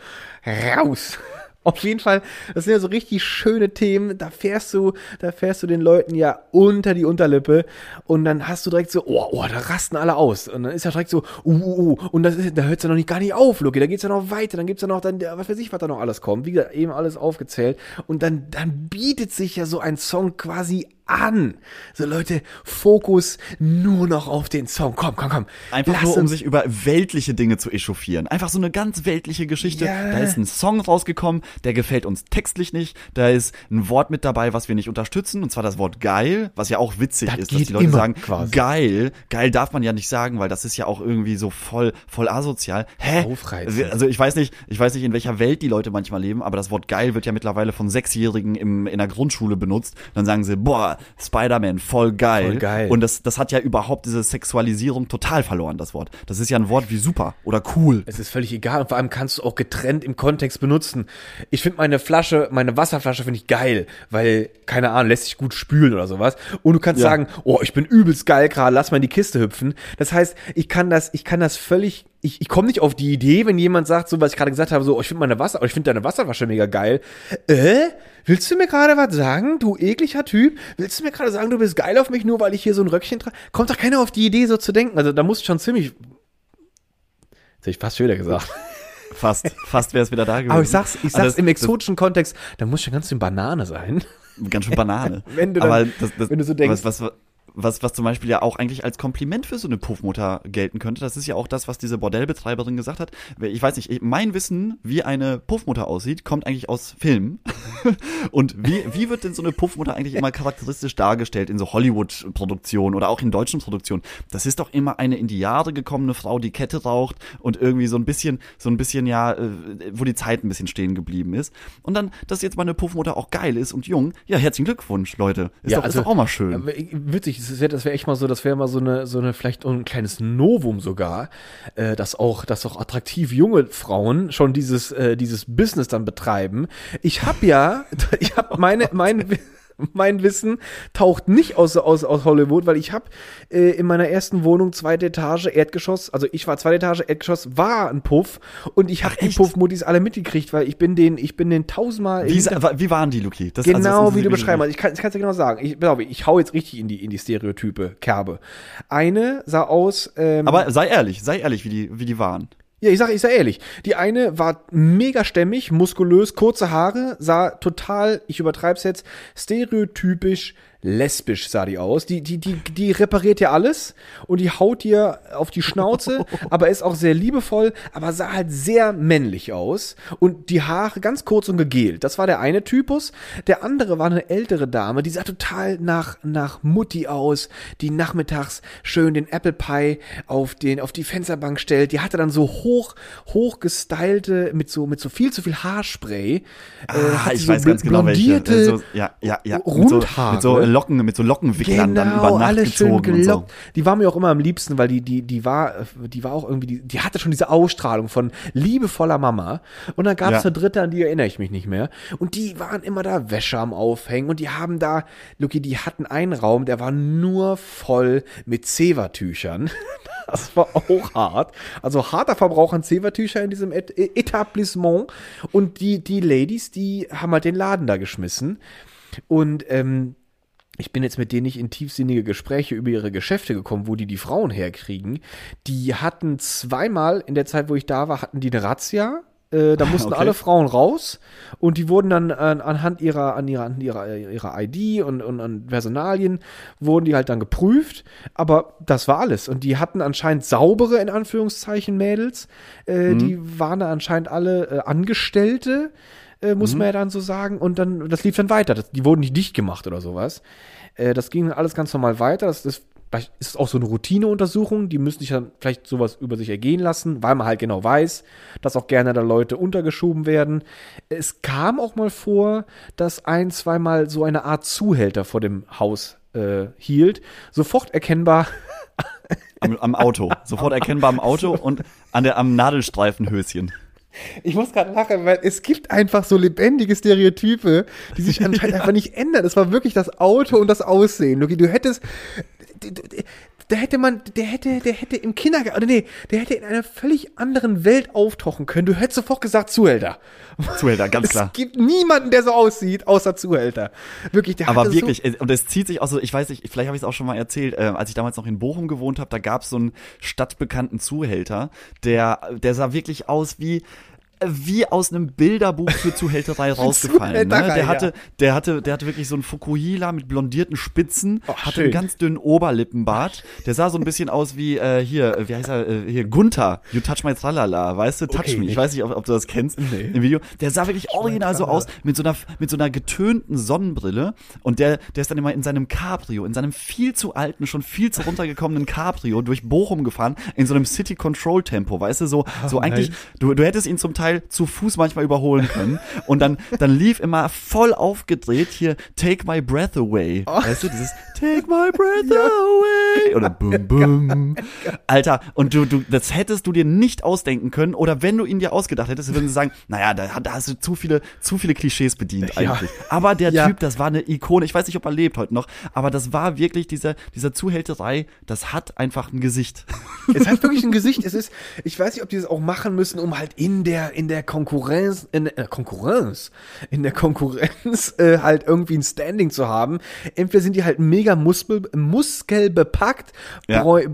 Raus! *laughs* Auf jeden Fall, das sind ja so richtig schöne Themen. Da fährst du, da fährst du den Leuten ja unter die Unterlippe und dann hast du direkt so, oh, oh, da rasten alle aus. Und dann ist ja direkt so, uh, uh, uh. Und das ist, da hört es ja noch nicht gar nicht auf, Lucky. Da geht's ja noch weiter. Dann gibt's ja noch dann, was weiß ich, was da noch alles kommt. Wie gesagt, eben alles aufgezählt. Und dann, dann bietet sich ja so ein Song quasi an. So Leute, Fokus nur noch auf den Song. Komm, komm, komm. Einfach Lass nur, um sich über weltliche Dinge zu echauffieren. Einfach so eine ganz weltliche Geschichte. Ja. Da ist ein Song rausgekommen, der gefällt uns textlich nicht. Da ist ein Wort mit dabei, was wir nicht unterstützen. Und zwar das Wort geil, was ja auch witzig Das ist, dass die Leute sagen, quasi. geil. Geil darf man ja nicht sagen, weil das ist ja auch irgendwie so voll, voll asozial. Hä? Aufreizend. Also ich weiß nicht, ich weiß nicht, in welcher Welt die Leute manchmal leben, aber das Wort geil wird ja mittlerweile von Sechsjährigen im, in der Grundschule benutzt. Dann sagen sie, boah, Spider-Man, voll geil. Voll geil. Und das, das hat ja überhaupt diese Sexualisierung total verloren, das Wort. Das ist ja ein Wort wie super oder cool. Es ist völlig egal und vor allem kannst du auch getrennt im Kontext benutzen. Ich finde meine Flasche, meine Wasserflasche finde ich geil, weil, keine Ahnung, lässt sich gut spülen oder sowas. Und du kannst Ja. sagen, oh, ich bin übelst geil gerade, lass mal in die Kiste hüpfen. Das heißt, ich kann das, ich kann das völlig, ich, ich komme nicht auf die Idee, wenn jemand sagt, so was ich gerade gesagt habe, so, oh, ich finde meine Wasser, oh, ich finde deine Wasserflasche mega geil. Äh? Willst du mir gerade was sagen, du ekliger Typ? Willst du mir gerade sagen, du bist geil auf mich, nur weil ich hier so ein Röckchen trage? Kommt doch keiner auf die Idee, so zu denken. Also da muss ich schon ziemlich. Jetzt hätte ich fast schon wieder gesagt. *laughs* Fast, fast wäre es wieder da gewesen. Aber ich sag's, ich sag's das- im exotischen Kontext, da muss schon ganz schön Banane sein. das- Ganz schön Banane. *laughs* Wenn du dann- Aber das, das, wenn du so denkst- Was, was, was, was zum Beispiel ja auch eigentlich als Kompliment für so eine Puffmutter gelten könnte, das ist ja auch das, was diese Bordellbetreiberin gesagt hat. Ich weiß nicht, ich- mein Wissen, wie eine Puffmutter aussieht, kommt eigentlich aus Filmen. *laughs* Und wie, wie wird denn so eine Puffmutter eigentlich immer charakteristisch dargestellt in so Hollywood-Produktionen oder auch in deutschen Produktionen? Das ist doch immer eine in die Jahre gekommene Frau, die Kette raucht und irgendwie so ein bisschen, so ein bisschen, ja, äh, wo die Zeit ein bisschen stehen geblieben ist. Und dann, dass jetzt meine Puffmutter auch geil ist und jung. Ja, herzlichen Glückwunsch, Leute. Ist, doch, ist doch auch mal schön. Äh, Witzig, das wäre das wär echt mal so, das wäre mal so eine, so eine, vielleicht ein kleines Novum sogar, äh, dass auch, dass auch attraktiv junge Frauen schon dieses, äh, dieses Business dann betreiben. Ich habe ja, *laughs* ich habe meine, mein, *laughs* *laughs* mein Wissen taucht nicht aus, aus, aus Hollywood, weil ich habe äh, in meiner ersten Wohnung zweite Etage, Erdgeschoss, also ich war zweite Etage, Erdgeschoss war ein Puff und ich habe die? Puffmuttis alle mitgekriegt, weil ich bin den, ich bin den tausendmal Wie, wie waren die, Luki? Das, also, Genau, muss wie du beschreiben hast. Ich kann es dir genau sagen. Ich, glaube, ich hau jetzt richtig in die, in die Stereotype Kerbe. Eine sah aus. Ähm, Aber sei ehrlich, sei ehrlich, wie die, wie die waren. Ja, ich sag, ich sag ehrlich. Die eine war mega stämmig, muskulös, kurze Haare, sah total, ich übertreib's jetzt, stereotypisch lesbisch sah die aus. Die, die, die, die repariert ja alles und die haut dir auf die Schnauze, *laughs* aber ist auch sehr liebevoll, aber sah halt sehr männlich aus. Und die Haare ganz kurz und gegelt. Das war der eine Typus. Der andere war eine ältere Dame, die sah total nach, nach Mutti aus, die nachmittags schön den Apple Pie auf den, auf die Fensterbank stellt. Die hatte dann so hoch, hoch gestylte, mit so, mit so viel zu viel Haarspray. äh, hat sie ich so weiß ganz genau welche. blondierte Äh, so, ja, ja, ja. Mit so, mit so Locken, mit so Lockenwicklern dann über Genau, Nacht alles schön und so. gelockt. Die war mir auch immer am liebsten, weil die, die, die war, die war auch irgendwie, die, die hatte schon diese Ausstrahlung von liebevoller Mama. Und dann gab es Ja. eine dritte, an die erinnere ich mich nicht mehr. Und die waren immer da Wäsche am Aufhängen und die haben da, Luki, die hatten einen Raum, der war nur voll mit Zewa-Tüchern. *laughs* Das war auch hart. Also harter Verbrauch an Zewa-Tücher in diesem Et Etablissement. Und die, die Ladies, die haben halt den Laden da geschmissen. Und ähm, ich bin jetzt mit denen nicht in tiefsinnige Gespräche über ihre Geschäfte gekommen, wo die die Frauen herkriegen. Die hatten zweimal in der Zeit, wo ich da war, hatten die eine Razzia. Äh, da mussten Okay. alle Frauen raus und die wurden dann an, anhand ihrer, an ihrer, an ihrer, ihrer ID und, und an Personalien wurden die halt dann geprüft. Aber das war alles. Und die hatten anscheinend saubere, in Anführungszeichen, Mädels. Äh, Die waren da anscheinend alle äh, Angestellte äh, muss man ja dann so sagen. Und dann, das lief dann weiter. Das, die wurden nicht dicht gemacht oder sowas. Äh, das ging alles ganz normal weiter. Das, das vielleicht ist auch so eine Routineuntersuchung. Die müssen sich dann vielleicht sowas über sich ergehen lassen, weil man halt genau weiß, dass auch gerne da Leute untergeschoben werden. Es kam auch mal vor, dass ein, zweimal so eine Art Zuhälter vor dem Haus äh, hielt. Sofort erkennbar Am, am Auto. *laughs* Sofort erkennbar am Auto und an der, am Nadelstreifenhöschen. Ich muss gerade lachen, weil es gibt einfach so lebendige Stereotype, die sich anscheinend einfach nicht ändern. Es war wirklich das Auto und das Aussehen. Luki, du hättest. Da hätte man, der hätte, der hätte im Kindergarten, oder nee, der hätte in einer völlig anderen Welt auftauchen können. Du hättest sofort gesagt Zuhälter. Zuhälter, ganz *laughs* klar. Es gibt niemanden, der so aussieht, außer Zuhälter. Wirklich, der Aber wirklich, so, äh, und es zieht sich auch so, ich weiß nicht, vielleicht habe ich es auch schon mal erzählt, äh, als ich damals noch in Bochum gewohnt habe, da gab es so einen stadtbekannten Zuhälter, der, der sah wirklich aus wie wie aus einem Bilderbuch für Zuhälterei *laughs* rausgefallen. Ne? Der hatte, der hatte, der hatte wirklich so einen Fukuhila mit blondierten Spitzen, Oh, hatte schön. einen ganz dünnen Oberlippenbart. Der sah so ein bisschen aus wie äh, hier, äh, wie heißt er, äh, hier Gunther, You Touch My Tralala, weißt du, Touch Okay, Me. Ich weiß nicht, ob, ob du das kennst Nee. im Video. Der sah wirklich original so aus mit so einer mit so einer getönten Sonnenbrille und der der ist dann immer in seinem Cabrio, in seinem viel zu alten, schon viel zu runtergekommenen Cabrio durch Bochum gefahren in so einem City Control Tempo, weißt du, so so eigentlich nice. du du hättest ihn zum Teil zu Fuß manchmal überholen können und dann dann lief immer voll aufgedreht hier Take My Breath Away, weißt du, dieses Take My Breath Away oder *laughs* Bum Bum. Alter, und du du das hättest du dir nicht ausdenken können oder wenn du ihn dir ausgedacht hättest, würden sie sagen, naja, da, da hast du zu viele zu viele Klischees bedient Ja. eigentlich. Aber der Ja. Typ, das war eine Ikone. Ich weiß nicht, ob er lebt heute noch, aber das war wirklich diese, dieser Zuhälterei, das hat einfach ein Gesicht. es hat wirklich ein Gesicht. Es ist, ich weiß nicht, ob die das auch machen müssen, um halt in der, in der Konkurrenz, in der Konkurrenz, in der Konkurrenz äh, halt irgendwie ein Standing zu haben. Entweder sind die halt mega Muskel, muskelbepackt, Ja. bräu,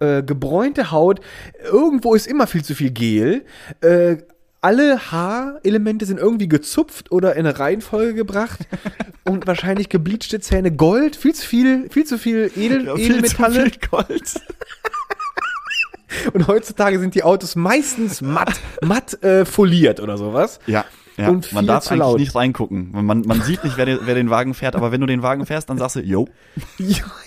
äh, gebräunte Haut. Irgendwo ist immer viel zu viel Gel. Äh, alle Haarelemente sind irgendwie gezupft oder in eine Reihenfolge gebracht *laughs* und wahrscheinlich gebleachte Zähne Gold, viel zu viel, viel zu viel Edel, Edelmetalle. viel Gold. *laughs* *laughs* Und heutzutage sind die Autos meistens matt, *laughs* matt äh, foliert oder sowas. Ja. Ja, Und man darf eigentlich laut. nicht reingucken. Man, man sieht nicht, wer den, wer den Wagen fährt, aber wenn du den Wagen fährst, dann sagst du, yo.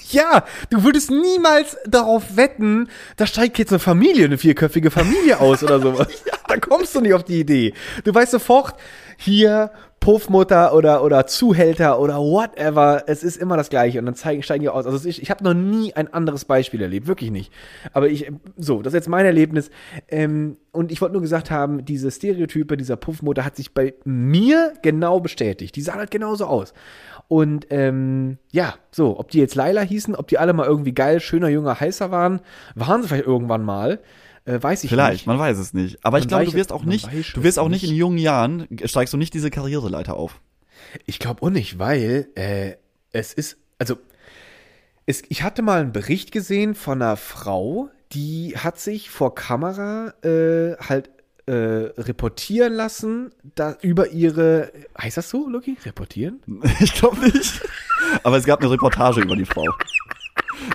Ja, du würdest niemals darauf wetten, da steigt jetzt eine Familie, eine vierköpfige Familie aus oder sowas. *laughs* Da kommst du nicht auf die Idee. Du weißt sofort, hier Puffmutter oder, oder Zuhälter oder whatever, es ist immer das Gleiche und dann zeigen, steigen die aus. Also ich, ich habe noch nie ein anderes Beispiel erlebt, wirklich nicht. Aber ich, so, das ist jetzt mein Erlebnis. Ähm, und ich wollte nur gesagt haben, diese Stereotype dieser Puffmutter hat sich bei mir genau bestätigt. Die sahen halt genauso aus. Und ähm, ja, so, ob die jetzt Laila hießen, ob die alle mal irgendwie geil, schöner, junger, heißer waren, waren sie vielleicht irgendwann mal, äh, weiß ich Vielleicht, nicht. man weiß es nicht. Aber ich Man glaube, du wirst auch nicht, du wirst auch nicht. in jungen Jahren, steigst du nicht diese Karriereleiter auf. Ich glaube auch nicht, weil äh, es ist, also es, ich hatte mal einen Bericht gesehen von einer Frau, die hat sich vor Kamera äh, halt äh, reportieren lassen da, über ihre, heißt das so, Lucky? Reportieren? *laughs* Ich glaube nicht. Aber es gab eine Reportage über die Frau.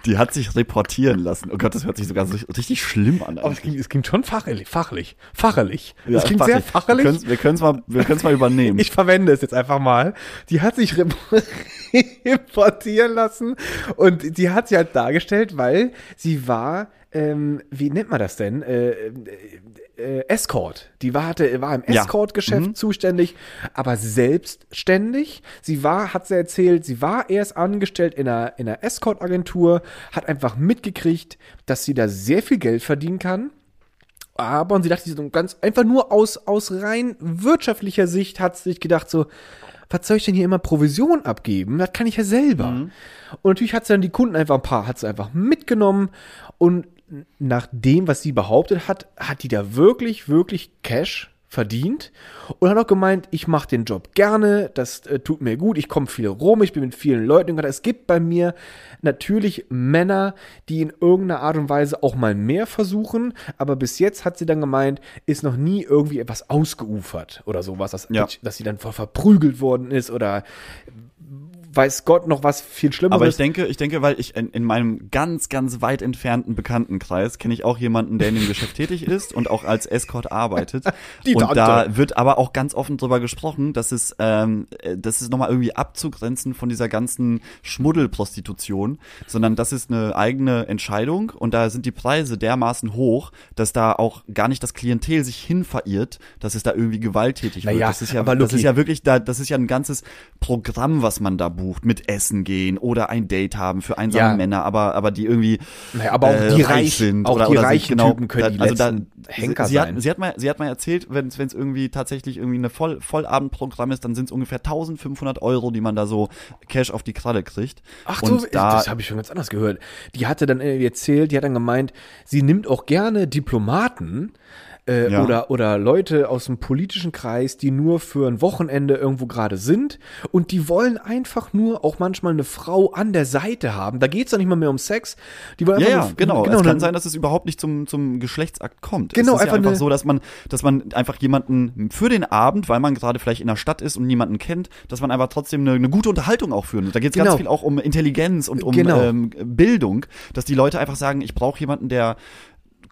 Die hat sich reportieren lassen. Oh Gott, das hört sich sogar so richtig schlimm an. Aber es klingt, es klingt schon fachlich, fachlich, fachlich. Ja, es klingt fachlich. sehr fachlich. Wir können es mal, wir mal übernehmen. Ich verwende es jetzt einfach mal. Die hat sich rep- *laughs* reportieren lassen und die hat sie halt dargestellt, weil sie war, ähm, wie nennt man das denn? Äh, äh, äh, Escort. Die war, hatte, war im Ja. Escort-Geschäft zuständig, aber selbstständig. Sie war, hat sie erzählt, sie war erst angestellt in einer, in einer Escort-Agentur, hat einfach mitgekriegt, dass sie da sehr viel Geld verdienen kann. Aber, und sie dachte sich so ganz einfach nur aus, aus rein wirtschaftlicher Sicht hat sie sich gedacht so, was soll ich denn hier immer Provision abgeben? Das kann ich ja selber. Und natürlich hat sie dann die Kunden einfach ein paar, hat sie einfach mitgenommen und nach dem, was sie behauptet hat, hat die da wirklich, wirklich Cash verdient und hat auch gemeint, ich mache den Job gerne, das äh, tut mir gut, ich komme viel rum, ich bin mit vielen Leuten. Es gibt bei mir natürlich Männer, die in irgendeiner Art und Weise auch mal mehr versuchen, aber bis jetzt hat sie dann gemeint, ist noch nie irgendwie etwas ausgeufert oder sowas, dass, Ja. dass sie dann ver verprügelt worden ist oder weiß Gott noch was viel Schlimmeres. Aber ich denke, ich denke, weil ich in, in meinem ganz, ganz weit entfernten Bekanntenkreis kenne ich auch jemanden, der in dem Geschäft tätig ist und auch als Escort arbeitet. *laughs* Die und Tante. da wird aber auch ganz offen drüber gesprochen, dass es, ähm, äh, das ist nochmal irgendwie abzugrenzen von dieser ganzen Schmuddelprostitution, sondern das ist eine eigene Entscheidung und da sind die Preise dermaßen hoch, dass da auch gar nicht das Klientel sich hin verirrt, dass es da irgendwie gewalttätig wird. Naja, Das ist ja, das ist ja wirklich da, das ist ja ein ganzes Programm, was man da bucht. bucht, mit Essen gehen oder ein Date haben für einsame Ja. Männer, aber, aber die irgendwie Naja, aber auch äh, die reich sind auch oder, die oder reichen sich, genau, Typen können da, also da, Henker sie, sein. Hat, sie, hat mal, sie hat mal erzählt, wenn es irgendwie tatsächlich irgendwie eine Voll, Vollabendprogramm ist, dann sind es ungefähr 1500 Euro, die man da so Cash auf die Kralle kriegt. Ach so, da, das habe ich schon ganz anders gehört. Die hatte dann erzählt, die hat dann gemeint, sie nimmt auch gerne Diplomaten äh, Ja. oder, oder Leute aus dem politischen Kreis, die nur für ein Wochenende irgendwo gerade sind und die wollen einfach nur auch manchmal eine Frau an der Seite haben. Da geht's doch nicht mal mehr um Sex. Die wollen Ja, einfach ja, nur, genau. Es dann- kann sein, dass es überhaupt nicht zum, zum Geschlechtsakt kommt. Genau, es ist ja einfach einfach eine- so, dass man, dass man einfach jemanden für den Abend, weil man gerade vielleicht in der Stadt ist und niemanden kennt, dass man einfach trotzdem eine, eine gute Unterhaltung auch führt. Da geht es Genau. ganz viel auch um Intelligenz und um Genau. ähm, Bildung, dass die Leute einfach sagen, ich brauche jemanden, der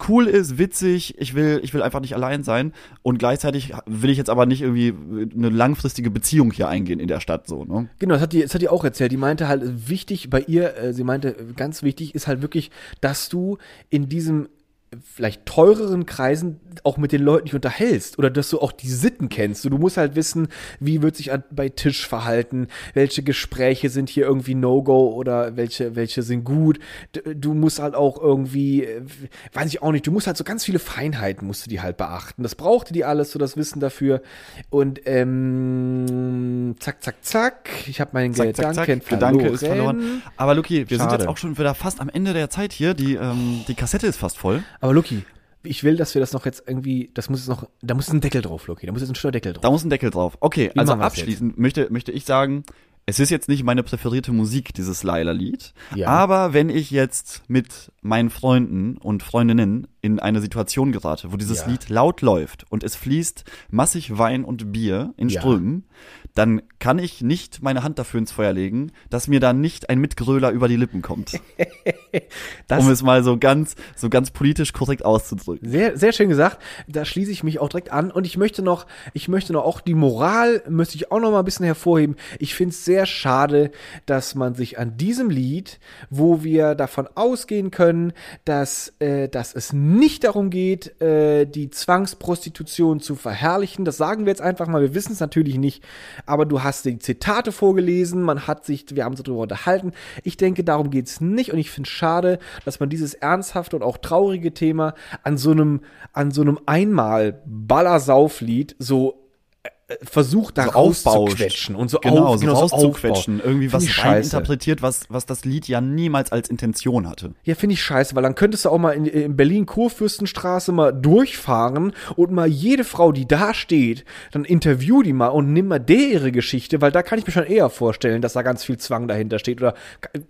cool ist, witzig, ich will, ich will einfach nicht allein sein und gleichzeitig will ich jetzt aber nicht irgendwie eine langfristige Beziehung hier eingehen in der Stadt so, ne? Genau, das hat die, das hat die auch erzählt. Die meinte halt, wichtig bei ihr, äh, sie meinte, äh, ganz wichtig ist halt wirklich, dass du in diesem vielleicht teureren Kreisen auch mit den Leuten dich unterhältst oder dass du auch die Sitten kennst. Du musst halt wissen, wie wird sich bei Tisch verhalten, welche Gespräche sind hier irgendwie No-Go oder welche, welche sind gut. Du musst halt auch irgendwie, äh, weiß ich auch nicht, du musst halt so ganz viele Feinheiten musst du die halt beachten. Das brauchte die alles, so das Wissen dafür. Und ähm, zack, zack, zack. Ich habe meinen Zack, zack, Gedanken zack. Gedanke ist verloren. verloren. Aber Luki, wir sind Schade. jetzt auch schon wieder fast am Ende der Zeit hier. Die, ähm, die Kassette ist fast voll. Aber Luki, ich will, dass wir das noch jetzt irgendwie, das muss jetzt noch, da muss ein Deckel drauf, Luki. Da muss jetzt ein schöner Deckel drauf. Da muss ein Deckel drauf. Okay, Wie also abschließend möchte, möchte ich sagen, es ist jetzt nicht meine präferierte Musik, dieses Laila-Lied. Ja. Aber wenn ich jetzt mit meinen Freunden und Freundinnen in eine Situation gerate, wo dieses Ja. Lied laut läuft und es fließt massig Wein und Bier in Ja. Strömen, dann kann ich nicht meine Hand dafür ins Feuer legen, dass mir da nicht ein Mitgröler über die Lippen kommt. *laughs* Um es mal so ganz, so ganz politisch korrekt auszudrücken. Sehr, sehr schön gesagt. Da schließe ich mich auch direkt an. Und ich möchte noch, ich möchte noch auch die Moral, möchte ich auch noch mal ein bisschen hervorheben. Ich finde es sehr schade, dass man sich an diesem Lied, wo wir davon ausgehen können, dass, äh, dass es nicht darum geht, äh, die Zwangsprostitution zu verherrlichen. Das sagen wir jetzt einfach mal. Wir wissen es natürlich nicht. Aber du hast die Zitate vorgelesen. Man hat sich, wir haben uns darüber unterhalten. Ich denke, darum geht es nicht. Und ich finde es schade, dass man dieses ernsthafte und auch traurige Thema an so einem, an so einem einmal Ballersauflied so äh, versucht da So rauszuquetschen und so Genau, auf, so genau, rauszuquetschen. aufbaut. Irgendwie was interpretiert, was, was das Lied ja niemals als Intention hatte. Ja, finde ich scheiße, weil dann könntest du auch mal in, in Berlin Kurfürstenstraße mal durchfahren und mal jede Frau, die da steht, dann interview die mal und nimm mal der ihre Geschichte, weil da kann ich mir schon eher vorstellen, dass da ganz viel Zwang dahinter steht oder ke-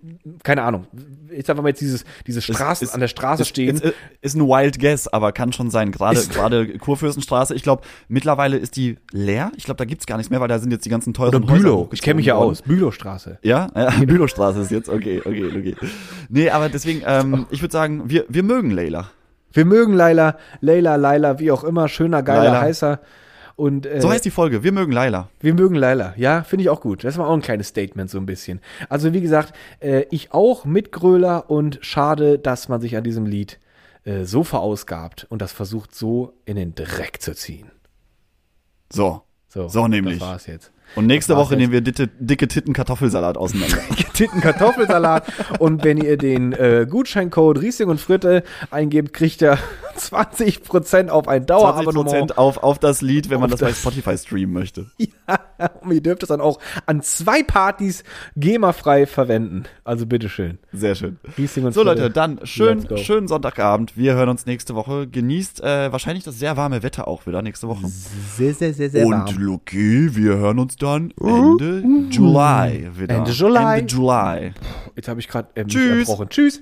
keine Ahnung. Jetzt einfach mal jetzt dieses diese Straßen ist- an der Straße ist, stehen. Ist, ist, ist ein Wild Guess, aber kann schon sein. Gerade gerade Kurfürstenstraße. Ich glaube, mittlerweile ist die leer. Ich glaube, da gibt's gar nichts mehr, weil da sind jetzt die ganzen teuren oder Bülow. Ich kenne mich ja worden. aus. Bülowstraße. Ja, ja Bülowstraße ist jetzt. Okay, okay, okay. Nee, aber deswegen, ähm, ich würde sagen, wir, wir mögen Leila. Wir mögen Leila, Leila, Leila, wie auch immer, schöner, geiler, Leila. heißer. Und äh, So heißt die Folge. Wir mögen Leila. Wir mögen Laila. Ja, finde ich auch gut. Das mal auch ein kleines Statement, so ein bisschen. Also, wie gesagt, äh, ich auch mit Gröler und schade, dass man sich an diesem Lied äh, so verausgabt und das versucht so in den Dreck zu ziehen. So. So, So nämlich. Das war's jetzt. Und nächste Woche nehmen wir dicke, *laughs* dicke Titten Kartoffelsalat auseinander. Titten Kartoffelsalat. und wenn ihr den äh, Gutscheincode Riesling und Fritte eingebt, kriegt ihr 20% auf ein Dauerabonnement. 20% auf, auf das Lied, wenn man Auf das bei das- Spotify streamen möchte. *laughs* Ja, und ihr dürft es dann auch an zwei Partys GEMA-frei verwenden. Also bitteschön. Sehr schön. Und So. Leute, dann schön, schönen Sonntagabend. Wir hören uns nächste Woche. Genießt äh, wahrscheinlich das sehr warme Wetter auch wieder nächste Woche. Sehr, sehr, sehr, sehr Und Luki, wir hören uns dann Ende Juli wieder. Ende Juli. Ende Juli. Jetzt habe ich gerade äh, mich Tschüss. erbrochen. Tschüss.